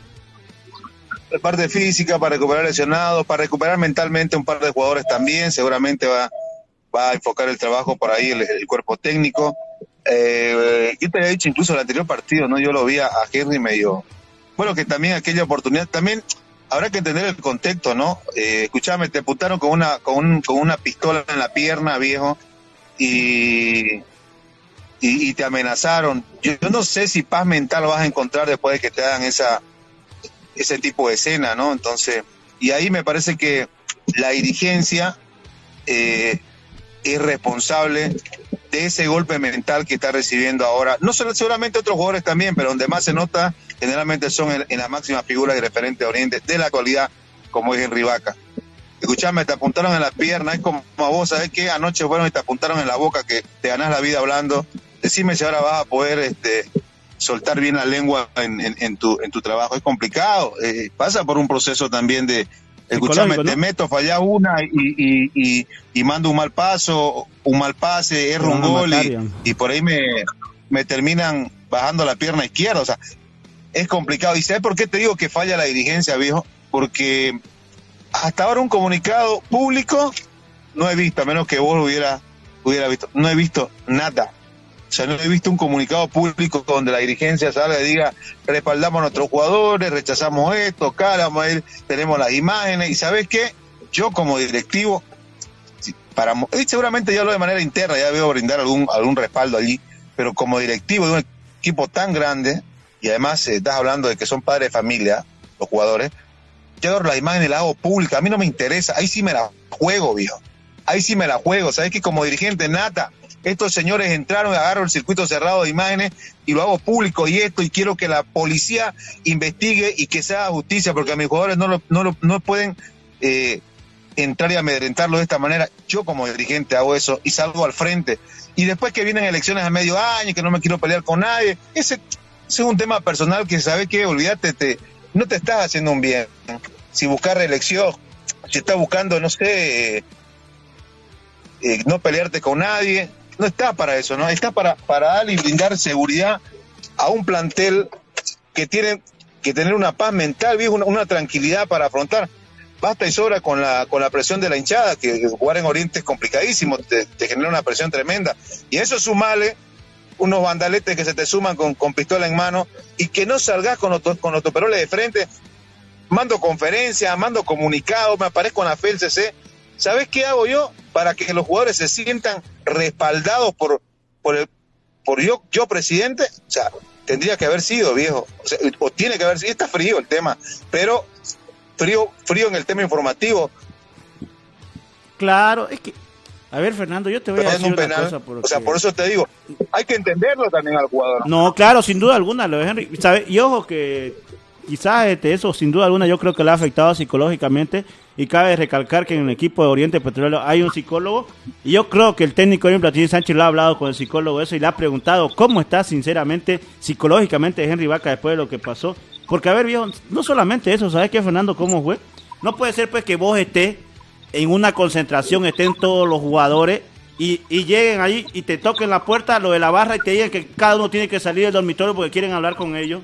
La parte física para recuperar lesionados, para recuperar mentalmente un par de jugadores también, seguramente va, va a enfocar el trabajo por ahí el, el cuerpo técnico. Eh, yo te había dicho incluso el anterior partido, ¿no? Yo lo vi a, a Henry medio. Bueno, que también aquella oportunidad, también habrá que entender el contexto, ¿no? Eh, escuchame, te apuntaron con una, con, un- con una pistola en la pierna, viejo, y, y, te amenazaron. Yo, yo no sé si paz mental vas a encontrar después de que te hagan esa, ese tipo de escena, ¿no? Entonces, y ahí me parece que la dirigencia eh, es responsable de ese golpe mental que está recibiendo ahora. No solo, seguramente otros jugadores también, pero donde más se nota generalmente son en, en las máximas figuras y referentes de Oriente de la actualidad, como es Henry Vaca. Escuchame, te apuntaron en la pierna, es como a vos, ¿sabes qué? Anoche fueron y te apuntaron en la boca que te ganás la vida hablando. Decime si ahora vas a poder este, soltar bien la lengua en, en- en tu, en tu trabajo. Es complicado, eh, pasa por un proceso también de, escuchame, te meto, fallá una y, y, y, y mando un mal paso, un mal pase, erro un gol y por ahí me, me terminan bajando la pierna izquierda. O sea, es complicado. ¿Y sabes por qué te digo que falla la dirigencia, viejo? Porque hasta ahora un comunicado público no he visto, a menos que vos lo hubiera, hubiera visto, no he visto nada. O sea, no he visto un comunicado público donde la dirigencia salga y diga, respaldamos a nuestros jugadores, rechazamos esto, ir, tenemos las imágenes. ¿Y sabes qué? Yo como directivo, para, y seguramente ya lo de manera interna, ya veo brindar algún, algún respaldo allí, pero como directivo de un equipo tan grande, y además eh, estás hablando de que son padres de familia, los jugadores, yo agarro las imágenes y las hago públicas, a mí no me interesa, ahí sí me la juego, viejo, ahí sí me la juego, sabes que como dirigente nata, estos señores entraron, agarro el circuito cerrado de imágenes y lo hago público y esto, y quiero que la policía investigue y que se haga justicia, porque a mis jugadores no, lo, no, lo- no pueden eh, entrar y amedrentarlo de esta manera. Yo como dirigente hago eso y salgo al frente. Y después que vienen elecciones a medio año, que no me quiero pelear con nadie, ese es un tema personal que sabes que, olvídate, te, no te estás haciendo un bien. Si buscar reelección, si estás buscando, no sé, eh, eh, no pelearte con nadie, no está para eso, ¿no? Está para, para dar y brindar seguridad a un plantel que tiene que tener una paz mental, viejo, una, tranquilidad para afrontar. Basta y sobra con la, con la presión de la hinchada, que jugar en Oriente es complicadísimo, te, te genera una presión tremenda. Y eso sumale unos vandaletes que se te suman con, con pistola en mano y que no salgas con, otro, con autoperoles de frente. Mando conferencias, mando comunicados, me aparezco en la FELCC. ¿Sabes qué hago yo? Para que los jugadores se sientan respaldados por, por, el, por yo, yo presidente. O sea, tendría que haber sido, viejo. O, o tiene que haber sido. Está frío el tema, pero frío, frío en el tema informativo. Claro, es que. A ver, Fernando, yo te voy a Pero decir un una cosa. Porque... O sea, por eso te digo, hay que entenderlo también al jugador. No, claro, sin duda alguna, lo Henry. ¿sabe? Y ojo que quizás este, eso, sin duda alguna, yo creo que le ha afectado psicológicamente. Y cabe recalcar que en el equipo de Oriente Petrolero hay un psicólogo. Y yo creo que el técnico Edwin Platini Sánchez lo ha hablado con el psicólogo eso y le ha preguntado cómo está sinceramente, psicológicamente Henry Vaca después de lo que pasó. Porque, a ver, viejo, no solamente eso, ¿sabes qué, Fernando? ¿Cómo fue? No puede ser pues que vos estés en una concentración, estén todos los jugadores y, y lleguen ahí y te toquen la puerta, lo de la barra y te digan que cada uno tiene que salir del dormitorio porque quieren hablar con ellos.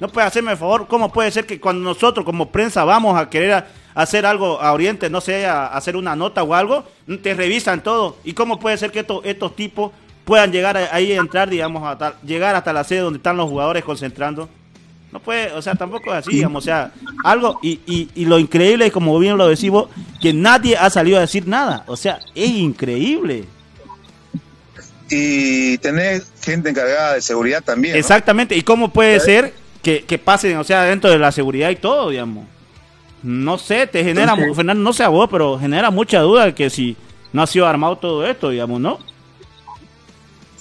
No puede hacerme el favor, ¿cómo puede ser que cuando nosotros como prensa vamos a querer hacer algo a Oriente, no sé, hacer una nota o algo, te revisan todo? ¿Y cómo puede ser que estos, estos tipos puedan llegar ahí a entrar, digamos, a tal- llegar hasta la sede donde están los jugadores concentrando? No puede, o sea, tampoco es así, digamos, o sea, algo, y, y, y lo increíble es, como bien lo decís vos, que nadie ha salido a decir nada, o sea, es increíble. Y tener gente encargada de seguridad también. ¿no? Exactamente, y cómo puede ser que, que pasen, o sea, dentro de la seguridad y todo, digamos. No sé, te genera, Entonces- Fernando, no sé a vos, pero genera mucha duda que si no ha sido armado todo esto, digamos, ¿no?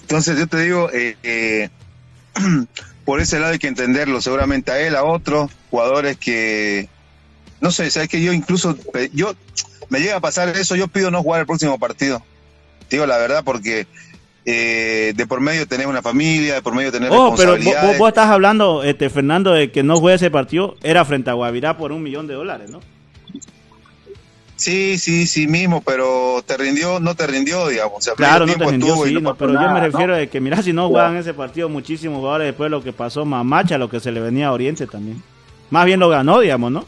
Entonces yo te digo, eh, eh, por ese lado hay que entenderlo, seguramente a él, a otros jugadores que, no sé, sabes que yo incluso, eh, yo, me llega a pasar eso, yo pido no jugar el próximo partido. Digo la verdad porque eh, de por medio tenés una familia, de por medio tenés Oh, pero vos- vos estás hablando, este, Fernando, de que no juegue ese partido, era frente a Guavirá por un millón de dólares, ¿no? Sí, sí, sí mismo, pero te rindió, no te rindió, digamos. O sea, Claro, no te rindió, sí, no pero yo me refiero ¿no? de que, mira, si no jugaban ese partido muchísimos jugadores después de lo que pasó Mamacha, lo que se le venía a Oriente también. Más bien lo ganó, digamos, ¿no?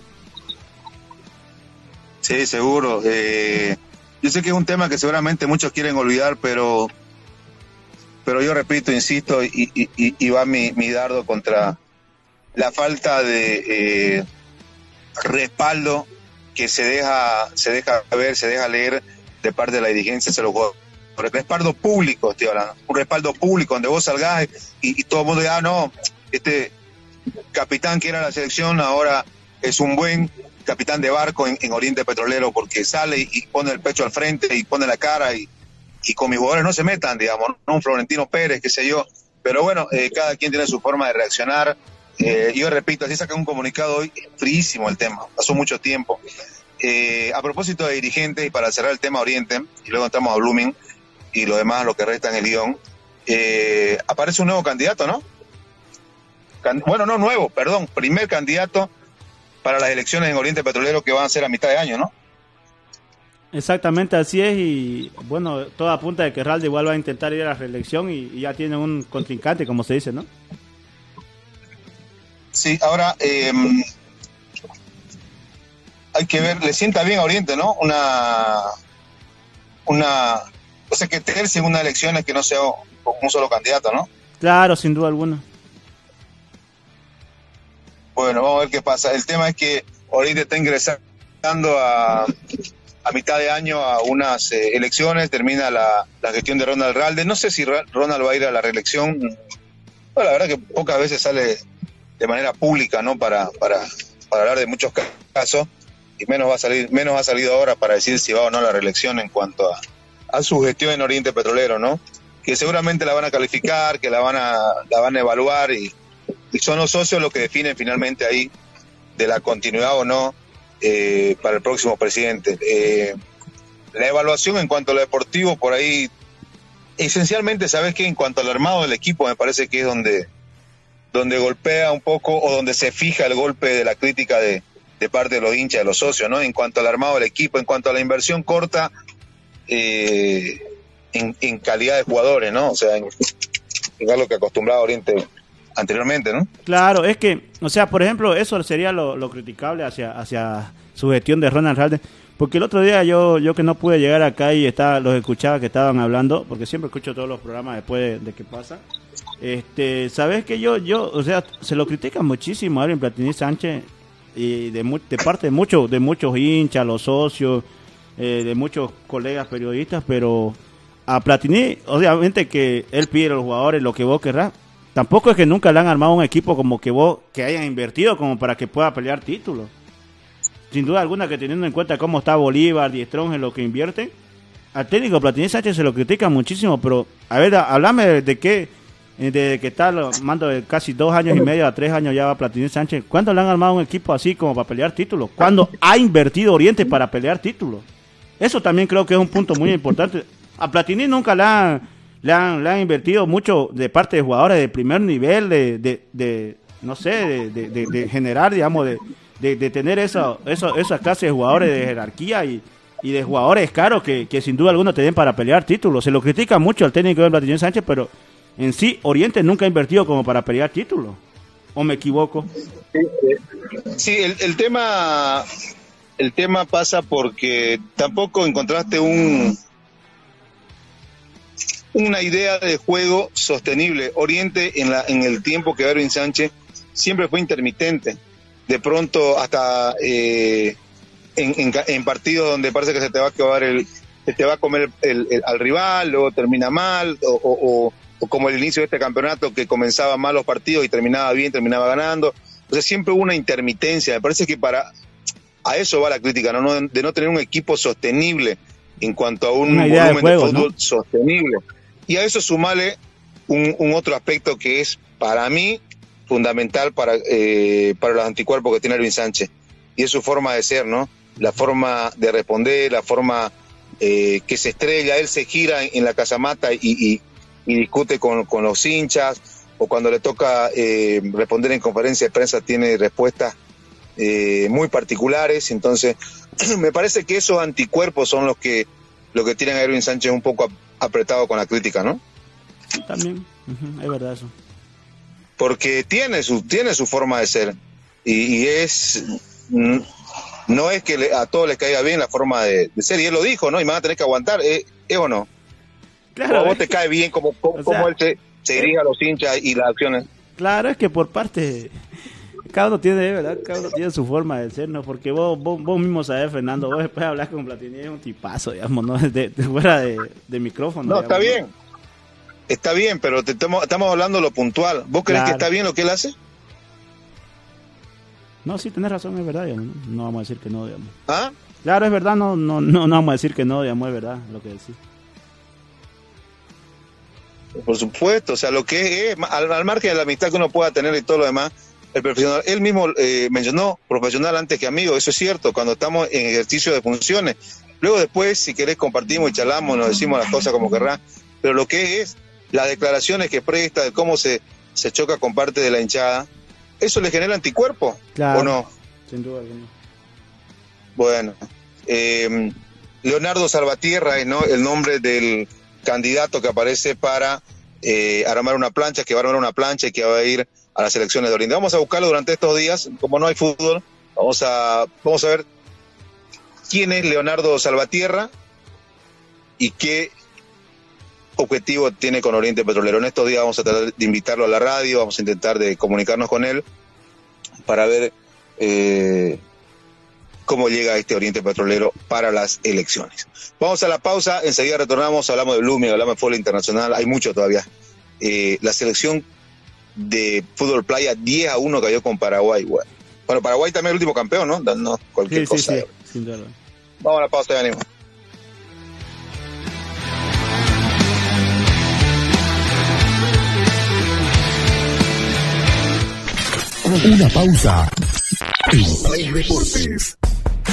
Sí, seguro. Eh, yo sé que es un tema que seguramente muchos quieren olvidar, pero, pero yo repito, insisto, y- y va mi, mi dardo contra la falta de eh, respaldo que se deja, se deja ver, se deja leer de parte de la dirigencia se los jugadores. Respaldo público, estoy hablando. Un respaldo público donde vos salgás y, todo el mundo diga, ah, no, este capitán que era la selección ahora es un buen capitán de barco en, en Oriente Petrolero porque sale y, y pone el pecho al frente y pone la cara y, y con mis jugadores no se metan, digamos, no un Florentino Pérez, qué sé yo. Pero bueno, eh, cada quien tiene su forma de reaccionar. Eh, yo repito, así saca un comunicado hoy, fríísimo el tema, pasó mucho tiempo. Eh, a propósito de dirigentes, y para cerrar el tema Oriente, y luego entramos a Blooming y lo demás, lo que resta en el guion, eh, aparece un nuevo candidato, ¿no? Bueno, no nuevo, perdón, primer candidato para las elecciones en Oriente Petrolero que van a ser a mitad de año, ¿no? Exactamente así es y bueno, todo apunta de que Ralde igual va a intentar ir a la reelección y, y ya tiene un contrincante, como se dice, ¿no? Sí, ahora eh, hay que ver, le sienta bien a Oriente, ¿no? Una, una, o sea, que terce en una elección es que no sea un solo candidato, ¿no? Claro, sin duda alguna. Bueno, vamos a ver qué pasa. El tema es que Oriente está ingresando a, a mitad de año a unas eh, elecciones, termina la, la gestión de Ronald Ralde. No sé si Ra- Ronald va a ir a la reelección. Bueno, la verdad que pocas veces sale de manera pública, ¿no? Para, para, para hablar de muchos ca- casos y menos va a salir, menos ha salido ahora para decir si va o no la reelección en cuanto a, a su gestión en Oriente Petrolero, ¿no? Que seguramente la van a calificar, que la van a, la van a evaluar y, y son los socios los que definen finalmente ahí de la continuidad o no eh, para el próximo presidente. Eh, la evaluación en cuanto a lo deportivo, por ahí, esencialmente, ¿sabes qué? En cuanto al armado del equipo, me parece que es donde, donde golpea un poco o donde se fija el golpe de la crítica de, de parte de los hinchas, de los socios, ¿no? En cuanto al armado del equipo, en cuanto a la inversión corta eh, en, en calidad de jugadores, ¿no? O sea, en, en algo que acostumbraba Oriente anteriormente, ¿no? Claro, es que, o sea, por ejemplo, eso sería lo, lo criticable hacia, hacia su gestión de Ronald Ralde. Porque el otro día yo, yo que no pude llegar acá y estaba, los escuchaba que estaban hablando, porque siempre escucho todos los programas después de, de que pasa. Este, sabes que yo, yo, o sea, se lo critica muchísimo a Alvin Platini Sánchez y de, parte de muchos, de muchos hinchas, los socios, eh, de muchos colegas periodistas, pero a Platini, obviamente que él pide a los jugadores lo que vos querrás. Tampoco es que nunca le han armado un equipo como que vos, que hayan invertido como para que pueda pelear títulos. Sin duda alguna que teniendo en cuenta cómo está Bolívar Strong en lo que invierte, al técnico Platini Sánchez se lo critica muchísimo, pero a ver, hablame de, de qué, eh, de que está lo mando de casi dos años y medio a tres años ya va Platini Sánchez. ¿Cuándo le han armado un equipo así como para pelear títulos? ¿Cuándo ha invertido Oriente para pelear títulos? Eso también creo que es un punto muy importante. A Platini nunca le han, le han, le han invertido mucho de parte de jugadores de primer nivel, de, de, de, no sé, de, de, generar, digamos, de, de, de tener esa, esa, esa clase de jugadores de jerarquía y, y de jugadores caros que, que sin duda alguna te den para pelear títulos. Se lo critica mucho al técnico de Platini Sánchez, pero en sí Oriente nunca ha invertido como para pelear títulos. ¿O me equivoco? Sí, el, tema el tema pasa porque tampoco encontraste un una idea de juego sostenible. Oriente en la en el tiempo que Erwin Sánchez siempre fue intermitente. De pronto hasta eh, en, en en partidos donde parece que se te va a acabar el se te va a comer el- al rival, luego termina mal o como el inicio de este campeonato que comenzaba mal los partidos y terminaba bien, terminaba ganando. O sea, siempre hubo una intermitencia. Me parece que para a eso va la crítica, ¿no? No- de no tener un equipo sostenible en cuanto a un idea de volumen juego, de fútbol ¿no? sostenible. Y a eso sumale un, un otro aspecto que es para mí fundamental para, eh, para los anticuerpos que tiene Erwin Sánchez. Y es su forma de ser, ¿no? La forma de responder, la forma eh, que se estrella, él se gira en, en la casamata y, y- y discute con, con los hinchas, o cuando le toca eh, responder en conferencia de prensa tiene respuestas eh, muy particulares, entonces me parece que esos anticuerpos son los que, lo que tienen a Erwin Sánchez un poco ap- apretado con la crítica, ¿no? También, es verdad eso. porque tiene su, tiene su forma de ser y, y es no es que le- a todos les caiga bien la forma de, de ser y él lo dijo, ¿no? Y me van a tener que aguantar, ¿eh, ¿es o no? Claro, ¿O a vos es te cae bien como, como, o sea- como él se, se dirige a los hinchas y las acciones? Claro, es que por parte. Cada uno tiene, ¿verdad? Cada uno tiene su forma de ser, ¿no? Porque vos, vos, vos mismo sabés, Fernando, vos después hablar con Platini es un tipazo, digamos, ¿no? De, de fuera de, de micrófono. No, está bien. Está bien, pero te estamos, estamos hablando de lo puntual. ¿Vos crees Claro. que está bien lo que él hace? No, sí, tenés razón, es verdad, digamos, ¿no? No vamos a decir que no, digamos. ¿Ah? Claro, es verdad, no, no, no, no vamos a decir que no, digamos, es verdad lo que decís. Por supuesto, o sea, lo que es, al, al margen de la amistad que uno pueda tener y todo lo demás, el profesional, él mismo eh, mencionó profesional antes que amigo, eso es cierto, cuando estamos en ejercicio de funciones. Luego después, si querés, compartimos y charlamos, nos decimos las cosas como querrá, pero lo que es las declaraciones que presta, de cómo se, se choca con parte de la hinchada, ¿eso le genera anticuerpo Claro. o no? Sin duda alguna. Bueno, eh, Leonardo Salvatierra es ¿no? el nombre del candidato que aparece para eh, armar una plancha, que va a armar una plancha y que va a ir a las elecciones de Olinda. Vamos a buscarlo durante estos días, como no hay fútbol, vamos a, vamos a ver quién es Leonardo Salvatierra y qué objetivo tiene con Oriente Petrolero. En estos días vamos a tratar de invitarlo a la radio, vamos a intentar de comunicarnos con él para ver eh, cómo llega este Oriente Petrolero para las elecciones. Vamos a la pausa, enseguida retornamos, hablamos de Blooming, hablamos de fútbol internacional, hay mucho todavía. Eh, la selección de fútbol playa 10 a 1 cayó con Paraguay. Bueno, Paraguay también es el último campeón, ¿no? No, cualquier Sí, cosa. sí, sin duda. Vamos a la pausa, ya venimos. Una pausa. En Play Deportes.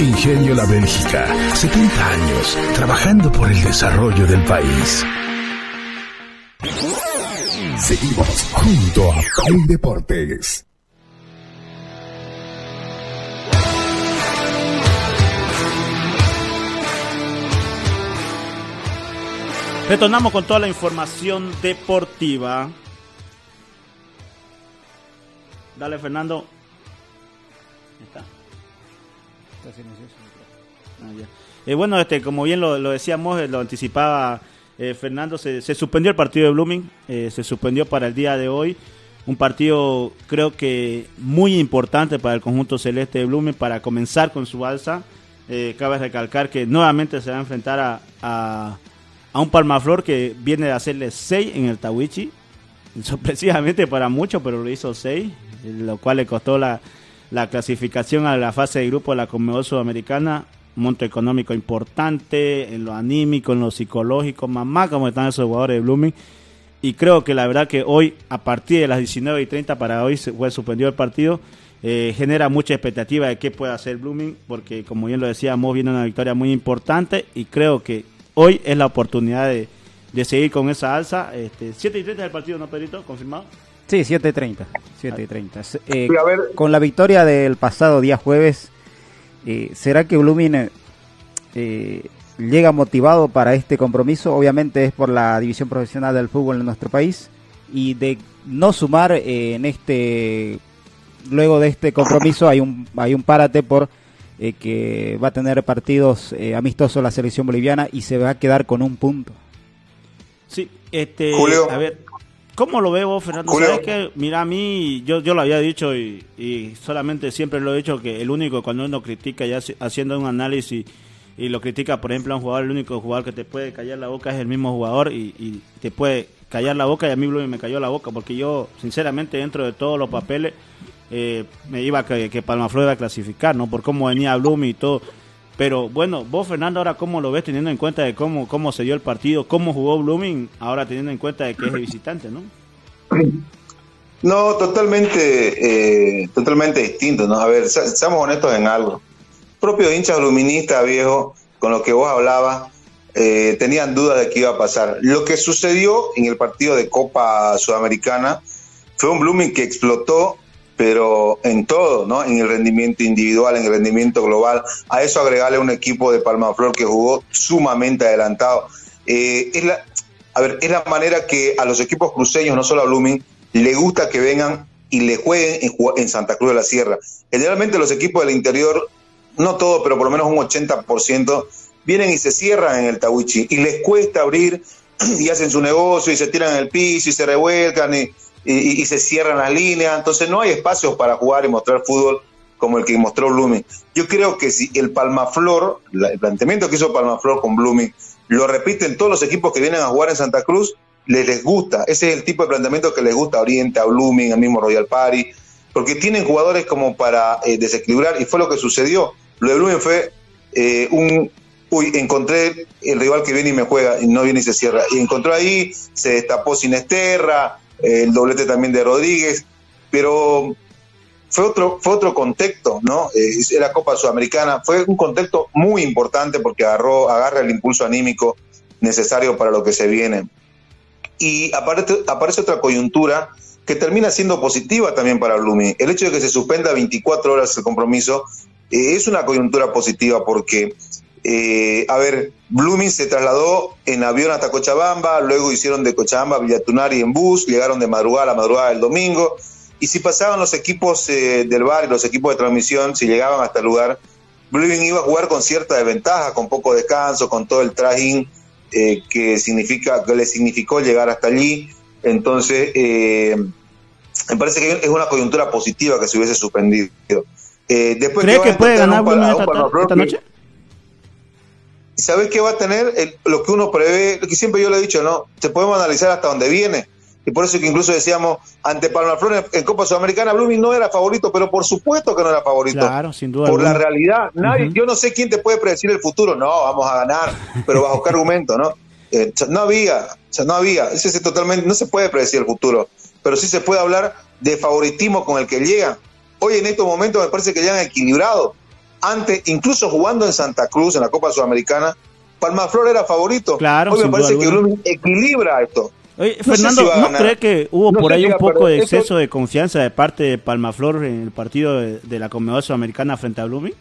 Ingenio La Bélgica, 70 años trabajando por el desarrollo del país. Seguimos junto a Play Deportes. Retornamos con toda la información deportiva. Dale, Fernando. Ah. Eh, bueno, este, como bien lo, lo decíamos, lo anticipaba eh, Fernando, se, suspendió el partido de Blooming, eh, se suspendió para el día de hoy. Un partido creo que muy importante para el conjunto celeste de Blooming para comenzar con su alza. Cabe recalcar que nuevamente se va a enfrentar a, a, a un Palmaflor que viene de hacerle 6 en el Tawichi. Sorpresivamente para muchos, pero lo hizo 6, lo cual le costó la, la clasificación a la fase de grupo de la Conmebol Sudamericana. Un monto económico importante, en lo anímico, en lo psicológico, mamá, como están esos jugadores de Blooming. Y creo que la verdad que hoy, a partir de las 19 y 30 para hoy, se fue suspendido el partido. eh, genera mucha expectativa de qué puede hacer Blooming, porque como bien lo decíamos, viene una victoria muy importante y creo que hoy es la oportunidad de, de seguir con esa alza. Este, 7 y 30 del partido, ¿no, Pedrito? ¿Confirmado? Sí, 7.30. 7.30. Se- eh. Con la victoria del pasado día jueves, eh, ¿será que Blooming eh, eh, llega motivado para este compromiso? Obviamente es por la división profesional del fútbol en nuestro país y de no sumar eh, en este luego de este compromiso hay un hay un párate por eh, que va a tener partidos eh, amistosos la selección boliviana y se va a quedar con un punto. Sí, este, Julio. a ver, ¿cómo lo veo Fernando? Sabes que, mira, a mí, yo, yo lo había dicho y, y solamente siempre lo he dicho que el único cuando uno critica ya haci- haciendo un análisis y lo critica, por ejemplo, a un jugador, el único jugador que te puede callar la boca es el mismo jugador y, y te puede callar la boca y a mí Blooming me cayó la boca porque yo, sinceramente, dentro de todos los papeles, eh, me iba a que, que Palmaflor iba a clasificar, ¿no? Por cómo venía Blooming y todo. Pero bueno, vos Fernando, ahora cómo lo ves teniendo en cuenta de cómo, cómo se dio el partido, cómo jugó Blooming, ahora teniendo en cuenta de que es visitante, ¿no? No, totalmente, eh, totalmente distinto, ¿no? A ver, se- seamos honestos en algo. Propios hinchas luministas, viejo, con lo que vos hablabas, eh, tenían dudas de qué iba a pasar. Lo que sucedió en el partido de Copa Sudamericana fue un Blooming que explotó, pero en todo, ¿no? En el rendimiento individual, en el rendimiento global. A eso agregarle un equipo de Palmaflor que jugó sumamente adelantado. Eh, es la, a ver, es la manera que a los equipos cruceños, no solo a Blooming, le gusta que vengan y le jueguen en, Santa Cruz de la Sierra. Generalmente los equipos del interior, no todo, pero por lo menos un 80%, vienen y se cierran en el Tawichi y les cuesta abrir y hacen su negocio y se tiran en el piso y se revuelcan y, y- se cierran las líneas. Entonces no hay espacios para jugar y mostrar fútbol como el que mostró Blooming. Yo creo que si el Palmaflor, el planteamiento que hizo Palmaflor con Blooming, lo repiten todos los equipos que vienen a jugar en Santa Cruz, les, les gusta. Ese es el tipo de planteamiento que les gusta a Oriente, a Blooming, al mismo Royal Party, porque tienen jugadores como para eh, desequilibrar y fue lo que sucedió. Lo de Blooming fue eh, un, uy, encontré el rival que viene y me juega y no viene y se cierra. Y encontró ahí, se destapó Sinesterra, el doblete también de Rodríguez, pero fue otro, fue otro contexto, ¿no? Eh, era Copa Sudamericana, fue un contexto muy importante porque agarró, agarra el impulso anímico necesario para lo que se viene. Y aparece, aparece otra coyuntura que termina siendo positiva también para Blooming. El hecho de que se suspenda 24 horas el compromiso eh, es una coyuntura positiva porque, eh, a ver, Blooming se trasladó en avión hasta Cochabamba, luego hicieron de Cochabamba a Villatunari en bus, llegaron de madrugada a la madrugada del domingo, y si pasaban los equipos eh, del bar y los equipos de transmisión, si llegaban hasta el lugar, Blooming iba a jugar con cierta desventaja, con poco descanso, con todo el trajín eh, que significa que le significó llegar hasta allí. Entonces, eh, me parece que es una coyuntura positiva que se hubiese suspendido. Eh, después ¿Crees que puede ganar Blooming esta, noche? ¿Sabes qué va a tener? El- lo que uno prevé, lo que siempre yo le he dicho, ¿no? Se podemos analizar hasta dónde viene. Y por eso que incluso decíamos, ante Palmaflor en, en Copa Sudamericana, Blooming no era favorito, pero por supuesto que no era favorito. Claro, sin duda. por la realidad. Nadie. Yo no sé quién te puede predecir el futuro. No, vamos a ganar, pero bajo qué argumento, ¿no? Eh, no había, o sea, no había. Ese es totalmente, no se puede predecir el futuro, pero sí se puede hablar de favoritismo con el que llegan. Hoy en estos momentos me parece que llegan equilibrados. Antes, incluso jugando en Santa Cruz, en la Copa Sudamericana, Palmaflor era favorito. Claro, Hoy me parece que. Blooming equilibra esto. Oye, No Fernando, si ¿no cree que hubo No por ahí un poco perder. de exceso de confianza de parte de Palmaflor en el partido de, de la Conmebol Sudamericana frente a Blooming?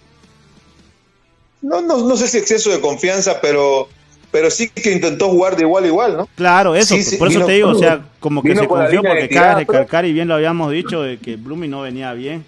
No, no, no sé si exceso de confianza, pero, pero sí que intentó jugar de igual a igual, ¿no? Claro, eso, Sí, sí, por eso vino- te digo, o sea, como que se confió porque cabe recalcar y bien lo habíamos dicho de que Blooming no venía bien,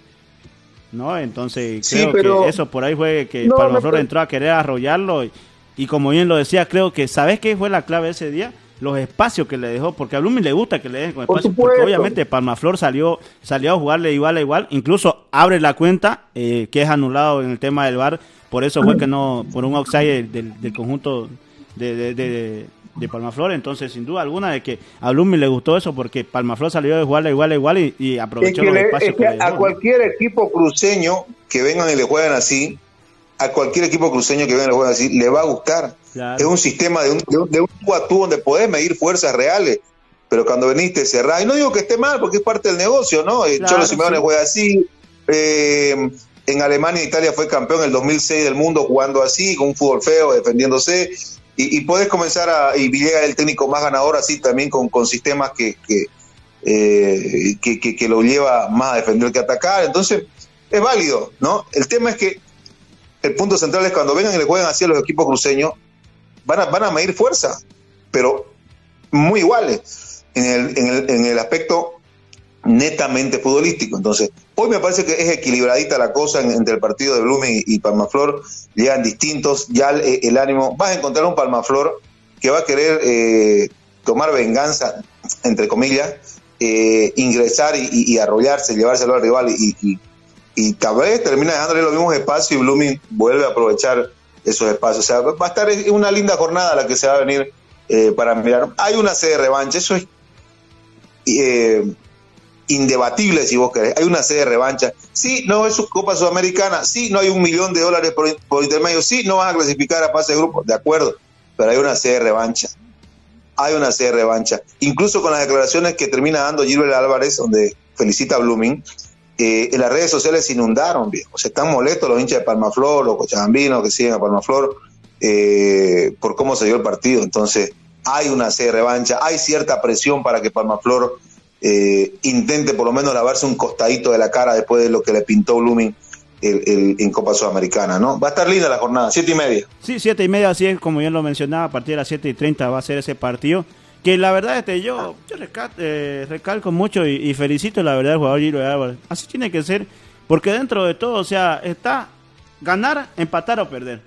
¿no? Entonces Sí, creo pero- que eso por ahí fue que No, Palmaflor entró a querer arrollarlo y, y como bien lo decía, creo que, ¿sabes qué fue la clave ese día? Los espacios que le dejó, porque a Blooming le gusta que le dejen con Por espacio, porque obviamente Palmaflor salió, salió a jugarle igual a igual, incluso abre la cuenta, eh, que es anulado en el tema del VAR, por eso fue que no, por un outside del, del conjunto de, de, de, de Palmaflor, entonces sin duda alguna de que a Blooming le gustó eso, porque Palmaflor salió de igual a igual a igual y, y Es aprovechó que, los espacios es que, a cualquier equipo cruceño que vengan y le jueguen así, a cualquier equipo cruceño que venga y le jueguen así, le va a gustar. Claro. Es un sistema de un, de, un, de un tú a tú donde podés medir fuerzas reales. Pero cuando veniste cerrás, y no digo que esté mal, porque es parte del negocio, ¿no? Eh, Claro, Cholo Simeone sí. juega así. eh, en Alemania e Italia fue campeón en el 2006 del mundo jugando así, con un fútbol feo, defendiéndose. Y, y podés comenzar a. Y Villegas el técnico más ganador así también con, con sistemas que, que, eh, que, que- lo lleva más a defender que a atacar. Entonces, es válido, ¿no? El tema es que el punto central es cuando vengan y le jueguen así a los equipos cruceños, van a, van a medir fuerza, pero muy iguales en el, en el, en el aspecto netamente futbolístico. Entonces, Hoy me parece que es equilibradita la cosa en- entre el partido de Blooming y, Palmaflor. Llegan distintos, ya el, el ánimo. Vas a encontrar un Palmaflor que va a querer eh, tomar venganza, entre comillas, eh, ingresar y, arrollarse, llevárselo al rival y, y, y tal vez termina dejándole los mismos espacios y Blooming vuelve a aprovechar esos espacios. O sea, va a estar es una linda jornada la que se va a venir eh, para mirar. Hay una sede de revancha, eso es eh, indebatible si vos querés. Hay una sede de revancha. Sí, no es su Copa Sudamericana. Sí, no hay un millón de dólares por, intermedio. Sí, no vas a clasificar a fase de grupo. De acuerdo. Pero hay una sede de revancha. Hay una sede de revancha. Incluso con las declaraciones que termina dando Gilbert Álvarez, donde felicita a Blooming, en las redes sociales se inundaron, viejo. Se están molestos los hinchas de Palmaflor, los cochabambinos que siguen a Palmaflor, eh, por cómo se dio el partido. Entonces, hay una sede de revancha, hay cierta presión para que Palmaflor eh, intente por lo menos lavarse un costadito de la cara después de lo que le pintó Blooming el- en Copa Sudamericana, ¿no? Va a estar linda la jornada, siete y media. Sí, siete y media, así es como yo lo mencionaba, a partir de las siete y treinta va a ser ese partido. Que la verdad, este, yo, yo eh, recalco mucho y, felicito la verdad al jugador Gilbert Álvarez. Así tiene que ser, porque dentro de todo, o sea, está ganar, empatar o perder.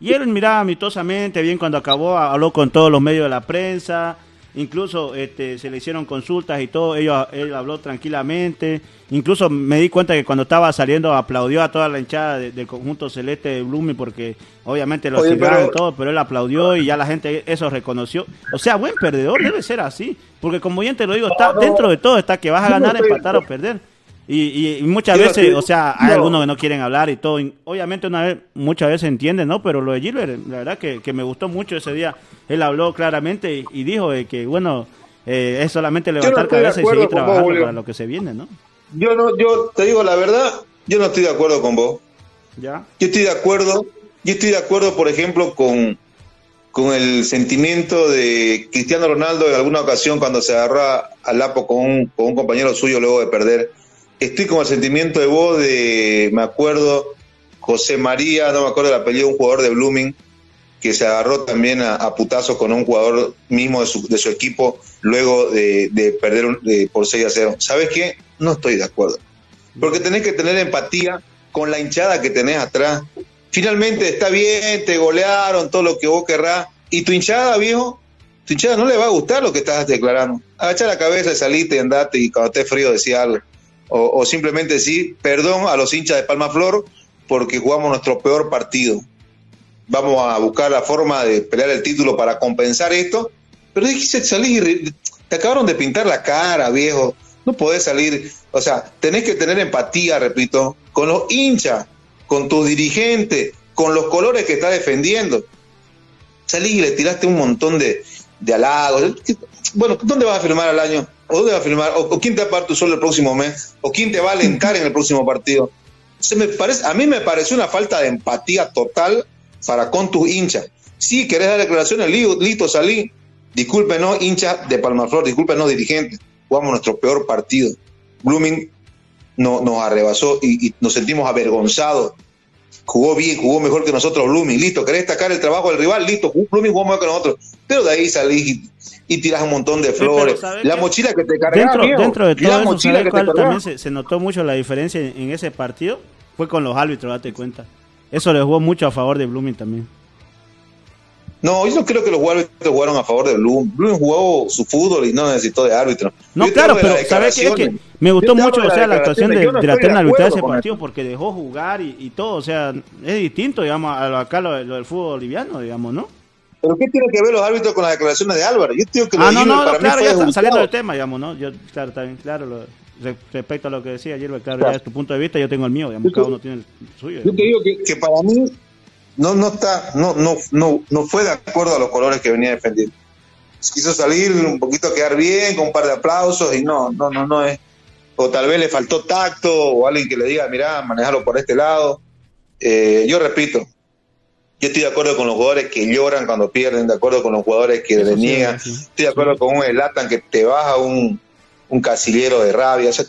Y él miraba amistosamente, bien cuando acabó, habló con todos los medios de la prensa, incluso este, se le hicieron consultas y todo, ellos, él habló tranquilamente, incluso me di cuenta que cuando estaba saliendo aplaudió a toda la hinchada de- del conjunto celeste de Blooming porque obviamente lo silbaron todo, pero él aplaudió y ya la gente eso reconoció. O sea, buen perdedor debe ser así, porque como bien te lo digo, está, dentro de todo está que vas a ganar, empatar o perder. Y, y- muchas Yo veces, o sea, hay no. algunos que no quieren hablar y todo. obviamente una vez, muchas veces entienden, ¿no? Pero lo de Gilbert, la verdad que, que me gustó mucho ese día. Él habló claramente y, y dijo de que, bueno, eh, es solamente levantar cabeza y seguir vos, trabajando para lo que se viene, ¿no? Yo no, yo te digo la verdad, yo no estoy de acuerdo con vos. Ya. Yo estoy de acuerdo, yo estoy de acuerdo, por ejemplo, con, con el sentimiento de Cristiano Ronaldo en alguna ocasión cuando se agarró a- al Lapo con un, con un compañero suyo luego de perder. Estoy con el sentimiento de vos de, me acuerdo, José María, no me acuerdo el apellido, un jugador de Blooming, que se agarró también a, a putazos con un jugador mismo de su, equipo luego de, de perder por 6 a 0. ¿Sabes qué? No estoy de acuerdo. Porque tenés que tener empatía con la hinchada que tenés atrás. Finalmente está bien, te golearon, todo lo que vos querrás. Y tu hinchada, viejo, tu hinchada no le va a gustar lo que estás declarando. Agacha la cabeza y salite andate y cuando esté frío decía algo. O, simplemente decir perdón a los hinchas de Palma Flor porque jugamos nuestro peor partido. Vamos a buscar la forma de pelear el título para compensar esto. Pero dijiste salir, te acabaron de pintar la cara, viejo. No podés salir, o sea, tenés que tener empatía, repito, con los hinchas, con tus dirigentes, con los colores que estás defendiendo. Salís y le tiraste un montón de, de halagos. Bueno, ¿dónde vas a firmar al año? ¿O dónde vas a firmar? ¿O, quién te va a pagar el próximo mes? ¿O quién te va a alentar en el próximo partido? Se me parece, a mí me pareció una falta de empatía total para con tus hinchas. Si querés dar declaraciones, li- listo, salí. Discúlpenos, hinchas de Palmaflor, discúlpenos, dirigentes. Jugamos nuestro peor partido. Blooming no, nos arrebasó y, nos sentimos avergonzados. Jugó bien, jugó mejor que nosotros Blooming. Listo, querés destacar el trabajo del rival, listo, Blooming jugó mejor que nosotros. Pero de ahí salís y, tirás un montón de flores. ¿sabes la mochila que te cargás, Dentro, viejo, dentro de la todo eso, mochila ¿sabes que te cuál también se, se notó mucho la diferencia en, en ese partido? Fue con los árbitros, date cuenta. Eso le jugó mucho a favor de Blooming también. No, yo no creo que los árbitros jugaron a favor de Bloom. Bloom jugó su fútbol y no necesitó de árbitro. No, Yo claro, pero ¿sabes qué? Es que me gustó mucho o sea, la actuación de, no la terna arbitral de ese partido porque dejó jugar y, y todo. O sea, es distinto, digamos, a lo, acá lo, lo del fútbol boliviano, digamos, ¿no? ¿Pero qué tiene que ver los árbitros con las declaraciones de Álvaro? Yo digo que Ah, no, no, para no, mí claro, fue ya está saliendo del tema, digamos, ¿no? Yo, claro, bien, claro, lo- re- respecto a lo que decía Gilbert, claro, ya es tu punto de vista, yo tengo el mío, digamos, Yo cada te- uno tiene el suyo. Yo te digo que, que para mí no, no está, no, no, no, no fue de acuerdo a los colores que venía defendiendo. Quiso salir un poquito a quedar bien, con un par de aplausos, y no, no, no, no es. O tal vez le faltó tacto, o alguien que le diga, mirá, manejarlo por este lado. Eh, yo repito, yo estoy de acuerdo con los jugadores que lloran cuando pierden, de acuerdo con los jugadores que Eso le sí, niegan, sí. estoy de acuerdo con un Elatan que te baja un, un casillero de rabia, o sea,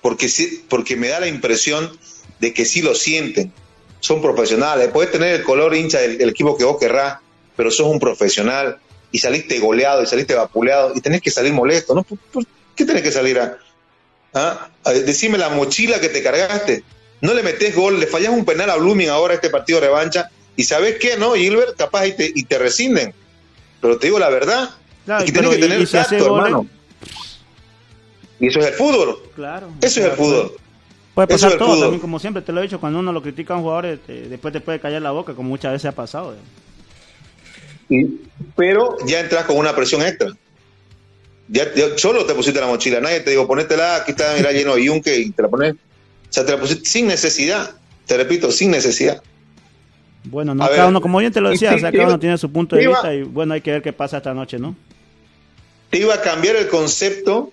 porque, porque me da la impresión de que sí lo sienten, son profesionales, puedes tener el color hincha del, del equipo que vos querrás, pero sos un profesional y saliste goleado y saliste vapuleado y tenés que salir molesto, ¿no? ¿Por, por qué tenés que salir a, ¿Ah? Decime la mochila que te cargaste. No le metes gol, le fallas un penal a Blooming ahora este partido de revancha. Y sabes qué, ¿no, Gilbert? Capaz y te, y te rescinden. Pero te digo la verdad. Claro, es que tienes que y- tener y hace tacto, hermano. Y eso es el fútbol. Claro. Eso es el fútbol. Puede pasar es todo fútbol. también, como siempre te lo he dicho, cuando uno lo critica a un jugador, este, después te puede callar la boca, como muchas veces ha pasado. eh. Y- pero ya entras con una presión extra. Ya, ya solo te pusiste la mochila, nadie te dijo, ponétela, aquí está, mira, lleno de yunque y te la pones. O sea, te la pusiste sin necesidad. Te repito, sin necesidad. Bueno, no, A cada ver, uno, como bien te lo decía, o sea, cada uno tiene su punto de vista y bueno, hay que ver qué pasa esta noche, ¿no? Te iba a cambiar el concepto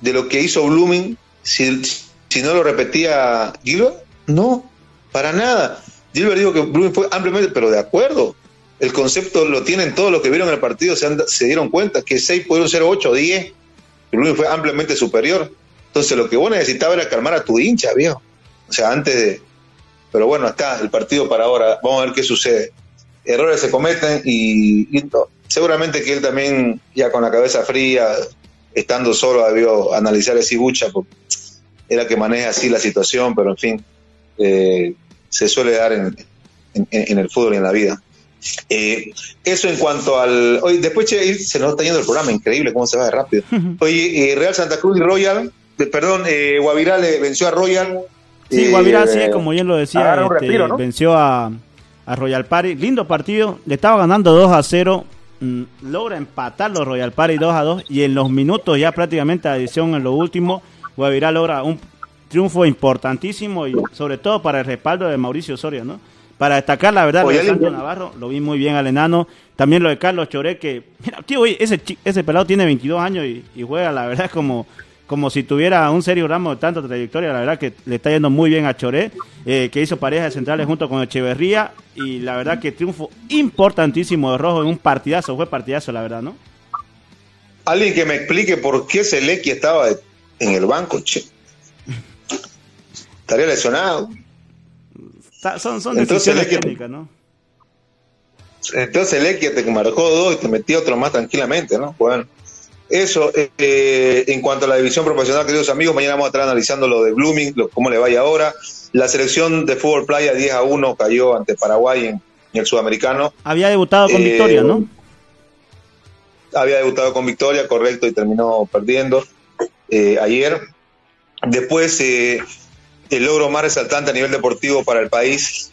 de lo que hizo Blooming si, si no lo repetía Gilbert. No, para nada. Gilbert dijo que Blooming fue ampliamente, pero de acuerdo. El concepto lo tienen todos los que vieron el partido, se, han- se dieron cuenta que 6 pudieron ser 8 o 10. Y Blooming fue ampliamente superior. Entonces lo que vos necesitabas era calmar a tu hincha, viejo. O sea, antes de... Pero bueno, está el partido para ahora. Vamos a ver qué sucede. Errores se cometen y, y no, seguramente que él también, ya con la cabeza fría, estando solo, debió analizar ese bucha, porque era que maneja así la situación, pero en fin, eh, se suele dar en, en- en el fútbol y en la vida. Eh, eso en cuanto al. Oye, después che, se nos está yendo el programa, increíble cómo se va de rápido. Oye, eh, Real Santa Cruz y Royal, perdón, eh, Guavirá le venció a Royal. Sí, Eh, Guavirá, sí, como bien lo decía, este, venció a, a Royal Party. Lindo partido, le estaba ganando 2 a 0. mm, logra empatar los Royal Party 2 a 2. Y en los minutos, ya prácticamente adición en lo último, Guavirá logra un triunfo importantísimo y sobre todo para el respaldo de Mauricio Osorio, ¿no? Para destacar la verdad, lo de Navarro, lo vi muy bien al enano. También lo de Carlos Choré, que, mira, tío, oye, ese, ese pelado tiene 22 años y, y juega, la verdad, como, como si tuviera un serio ramo de tanta trayectoria. La verdad que le está yendo muy bien a Choré, eh, que hizo pareja de centrales junto con Echeverría. Y la verdad que triunfo importantísimo de Rojo en un partidazo, fue partidazo, la verdad, ¿no? Alguien que me explique por qué Seleki estaba en el banco, che. Estaría lesionado. Son, son Entonces, decisiones técnicas, ¿no? Entonces Seleki te marcó dos y te metió otro más tranquilamente, ¿no? Bueno, eso eh, en cuanto a la división profesional, queridos amigos, mañana vamos a estar analizando lo de Blooming, lo- cómo le vaya ahora. La selección de fútbol playa 10 a 1 cayó ante Paraguay en, en el sudamericano. Había debutado con Eh, victoria, ¿no? había debutado con victoria, correcto, y terminó perdiendo eh, ayer. Después, eh, el logro más resaltante a nivel deportivo para el país,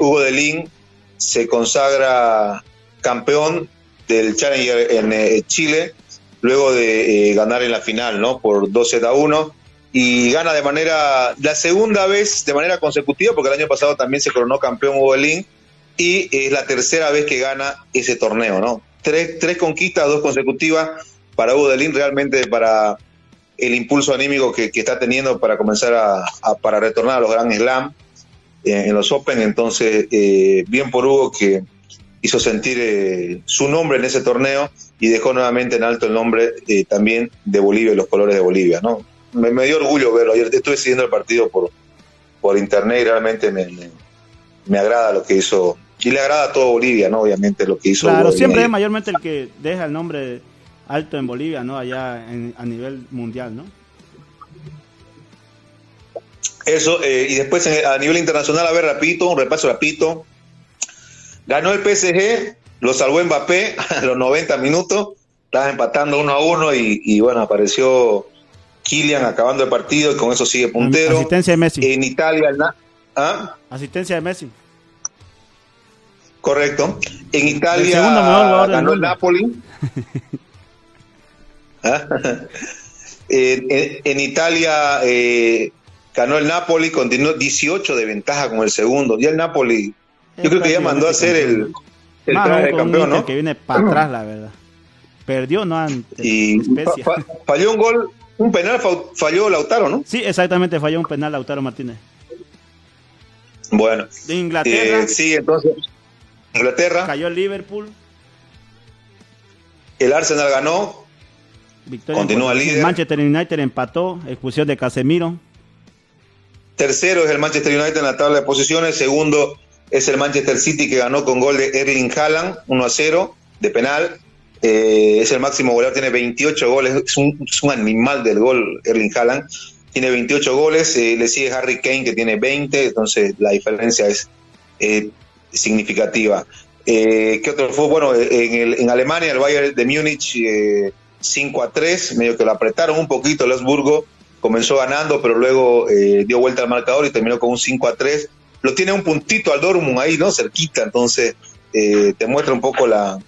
Hugo Delín se consagra campeón del Challenger en Chile, luego de eh, ganar en la final, ¿no? Por 12 a 1. Y gana de manera, la segunda vez de manera consecutiva, porque el año pasado también se coronó campeón Hugo Delín, y es la tercera vez que gana ese torneo, ¿no? Tres, tres conquistas, dos consecutivas para Hugo Delín, realmente para el impulso anímico que, está teniendo para comenzar a, para retornar a los Grand Slam eh, en los Open. Entonces, eh, bien por Hugo que hizo sentir eh, su nombre en ese torneo y dejó nuevamente en alto el nombre eh, también de Bolivia y los colores de Bolivia, ¿no? Me, me dio orgullo verlo. Ayer estuve siguiendo el partido por, por internet y realmente me, me, me agrada lo que hizo. Y le agrada a todo Bolivia, ¿no? Obviamente lo que hizo. Claro, siempre es mayormente el que deja el nombre alto en Bolivia, ¿no? Allá en- a nivel mundial, ¿no? Eso, eh, y después a nivel internacional, a ver, rapidito, un repaso rapidito. Ganó el PSG, lo salvó Mbappé a los 90 minutos, estaba empatando uno a uno y, y bueno, apareció Kylian acabando el partido y con eso sigue puntero. Asistencia de Messi. En Italia, ¿Ah? Asistencia de Messi. Correcto. En Italia ganó el. Napoli. ¿Ah? en, en- en Italia eh, ganó el Napoli, continuó 18 de ventaja con el segundo. Ya el Napoli, yo creo que ya mandó a hacer el, el Más traje aún de con un campeón, ¿no? que viene para atrás, la verdad. Perdió, ¿no? Ante Y Spezia. fa- fa- falló un gol, un penal fa- falló Lautaro, ¿no? Sí, exactamente, falló un penal Lautaro Martínez. Bueno, De Inglaterra eh, sí, entonces Inglaterra, cayó el Liverpool. el Arsenal ganó, Victoria Continúa líder. Manchester United empató, expulsión de Casemiro. Tercero es el Manchester United en la tabla de posiciones. Segundo es el Manchester City que ganó con gol de Erling Haaland, 1 a 0 de penal. Eh, es el máximo goleador, tiene 28 goles, es un, animal del gol Erling Haaland. Tiene 28 goles, eh, le sigue Harry Kane que tiene 20, entonces la diferencia es eh, significativa. Eh, ¿Qué otro fue? Bueno, en, el- en Alemania el Bayern de Múnich eh, 5 a 3, medio que lo apretaron un poquito el Habsburgo, comenzó ganando, pero luego dio vuelta al marcador y terminó con un 5 a 3. Lo tiene un puntito al Dortmund ahí, ¿no? Cerquita, entonces eh, te muestra un poco la,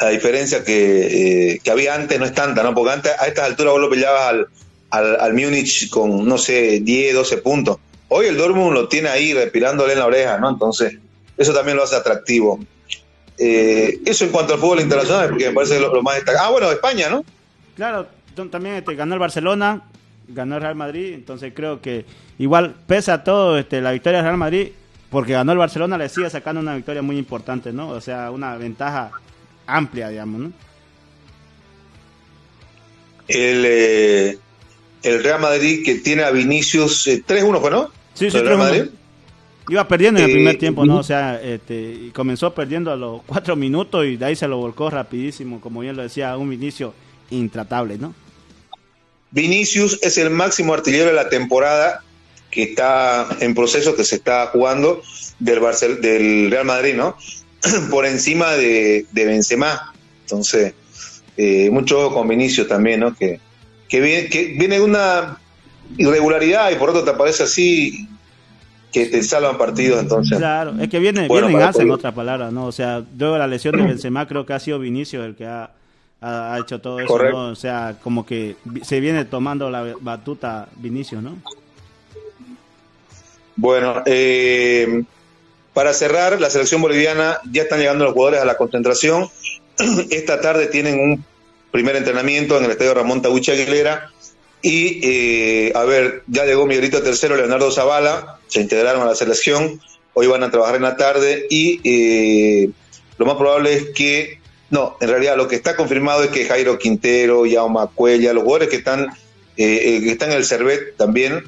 la diferencia que, eh, que había antes, no es tanta, ¿no? Porque antes a estas alturas vos lo pillabas al, al, al Múnich con, no sé, 10, 12 puntos. Hoy el Dortmund lo tiene ahí respirándole en la oreja, ¿no? Entonces, eso también lo hace atractivo. Eh, eso en cuanto al fútbol internacional, porque me parece lo, lo más destacado. Ah, bueno, España, ¿no? Claro, también este, ganó el Barcelona, ganó el Real Madrid, entonces creo que igual pese a todo este, la victoria del Real Madrid, porque ganó el Barcelona, le sigue sacando una victoria muy importante, ¿no? O sea, una ventaja amplia, digamos, ¿no? El, eh, el Real Madrid que tiene a Vinicius eh, 3-1, ¿fue, no? Sí, sí, ¿El Real 3-1. Madrid? Iba perdiendo en el Eh, primer tiempo, ¿no? O sea, este, y comenzó perdiendo a los cuatro minutos y de ahí se lo volcó rapidísimo, como bien lo decía, un inicio intratable, ¿no? Vinicius es el máximo artillero de la temporada que está en proceso, que se está jugando del, Barcel del Real Madrid, ¿no? Por encima de, de Benzema. Entonces, eh, mucho con Vinicius también, ¿no? Que, que, viene, que viene de una irregularidad y por otro te aparece así que te salvan partidos, entonces. Claro, es que viene, Bueno, viene en otras palabras, ¿no? O sea, luego la lesión de Benzema creo que ha sido Vinicius el que ha, ha, ha hecho todo eso. ¿no? O sea, como que se viene tomando la batuta Vinicius, ¿no? Bueno, eh, para cerrar, la selección boliviana ya están llegando los jugadores a la concentración. Esta tarde tienen un primer entrenamiento en el estadio Ramón Tabuchi Aguilera. Y, eh, a ver, ya llegó Miguelito Tercero, Leonardo Zavala, se integraron a la selección. Hoy van a trabajar en la tarde y eh, lo más probable es que, no, en realidad lo que está confirmado es que Jairo Quintero, Yauma Cuella, los jugadores que están, eh, eh, que están en el Servet también,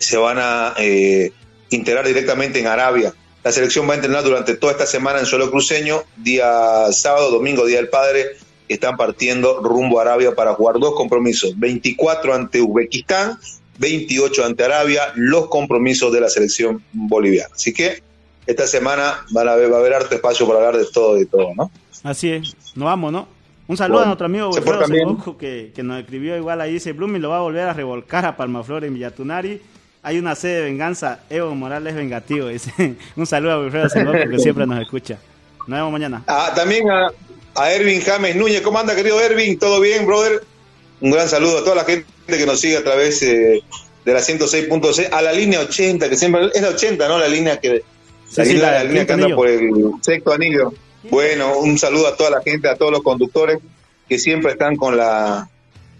se van a eh, integrar directamente en Arabia. La selección va a entrenar durante toda esta semana en suelo cruceño, día sábado, domingo, día del padre, están partiendo rumbo a Arabia para jugar dos compromisos, 24 ante Uzbekistán, 28 ante Arabia, los compromisos de la selección boliviana. Así que esta semana van a ver, va a haber harto espacio para hablar de todo y todo, ¿no? Así es, nos vamos, ¿no? Un saludo Bueno, a nuestro amigo Wilfredo. Segoco, que, que nos escribió igual ahí, dice, Blumi lo va a volver a revolcar a Palmaflor en Villatunari. Hay una sede de venganza, Evo Morales vengativo, dice. Un saludo a Wilfredo Segoco, que siempre nos escucha. Nos vemos mañana. Ah, también a, a Ervin James Núñez. ¿Cómo anda, querido Ervin? ¿Todo bien, brother? Un gran saludo a toda la gente que nos sigue a través eh, de la 106.6, a la línea 80, que siempre es la 80, ¿no? La línea que, Sí, la, sí, línea, la la del línea que anda anillo. por el sexto anillo. Bueno, un saludo a toda la gente, a todos los conductores que siempre están con la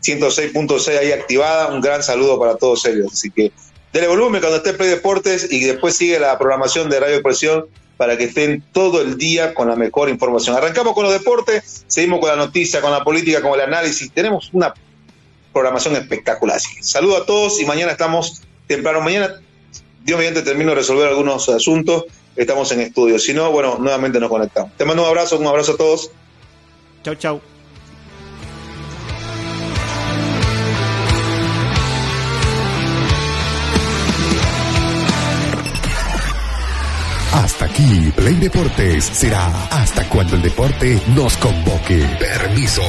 106.6 ahí activada. Un gran saludo para todos ellos. Así que dele volumen cuando esté Play Deportes y después sigue la programación de Radio Presión para que estén todo el día con la mejor información. Arrancamos con los deportes, seguimos con la noticia, con la política, con el análisis. Tenemos una programación espectacular. Así que saludo a todos y mañana estamos temprano. Mañana, Dios mediante, termino de resolver algunos asuntos. Estamos en estudio. Si no, bueno, nuevamente nos conectamos. Te mando un abrazo, un abrazo a todos. Chau, chau. Hasta aquí, Play Deportes será hasta cuando el deporte nos convoque. Permiso.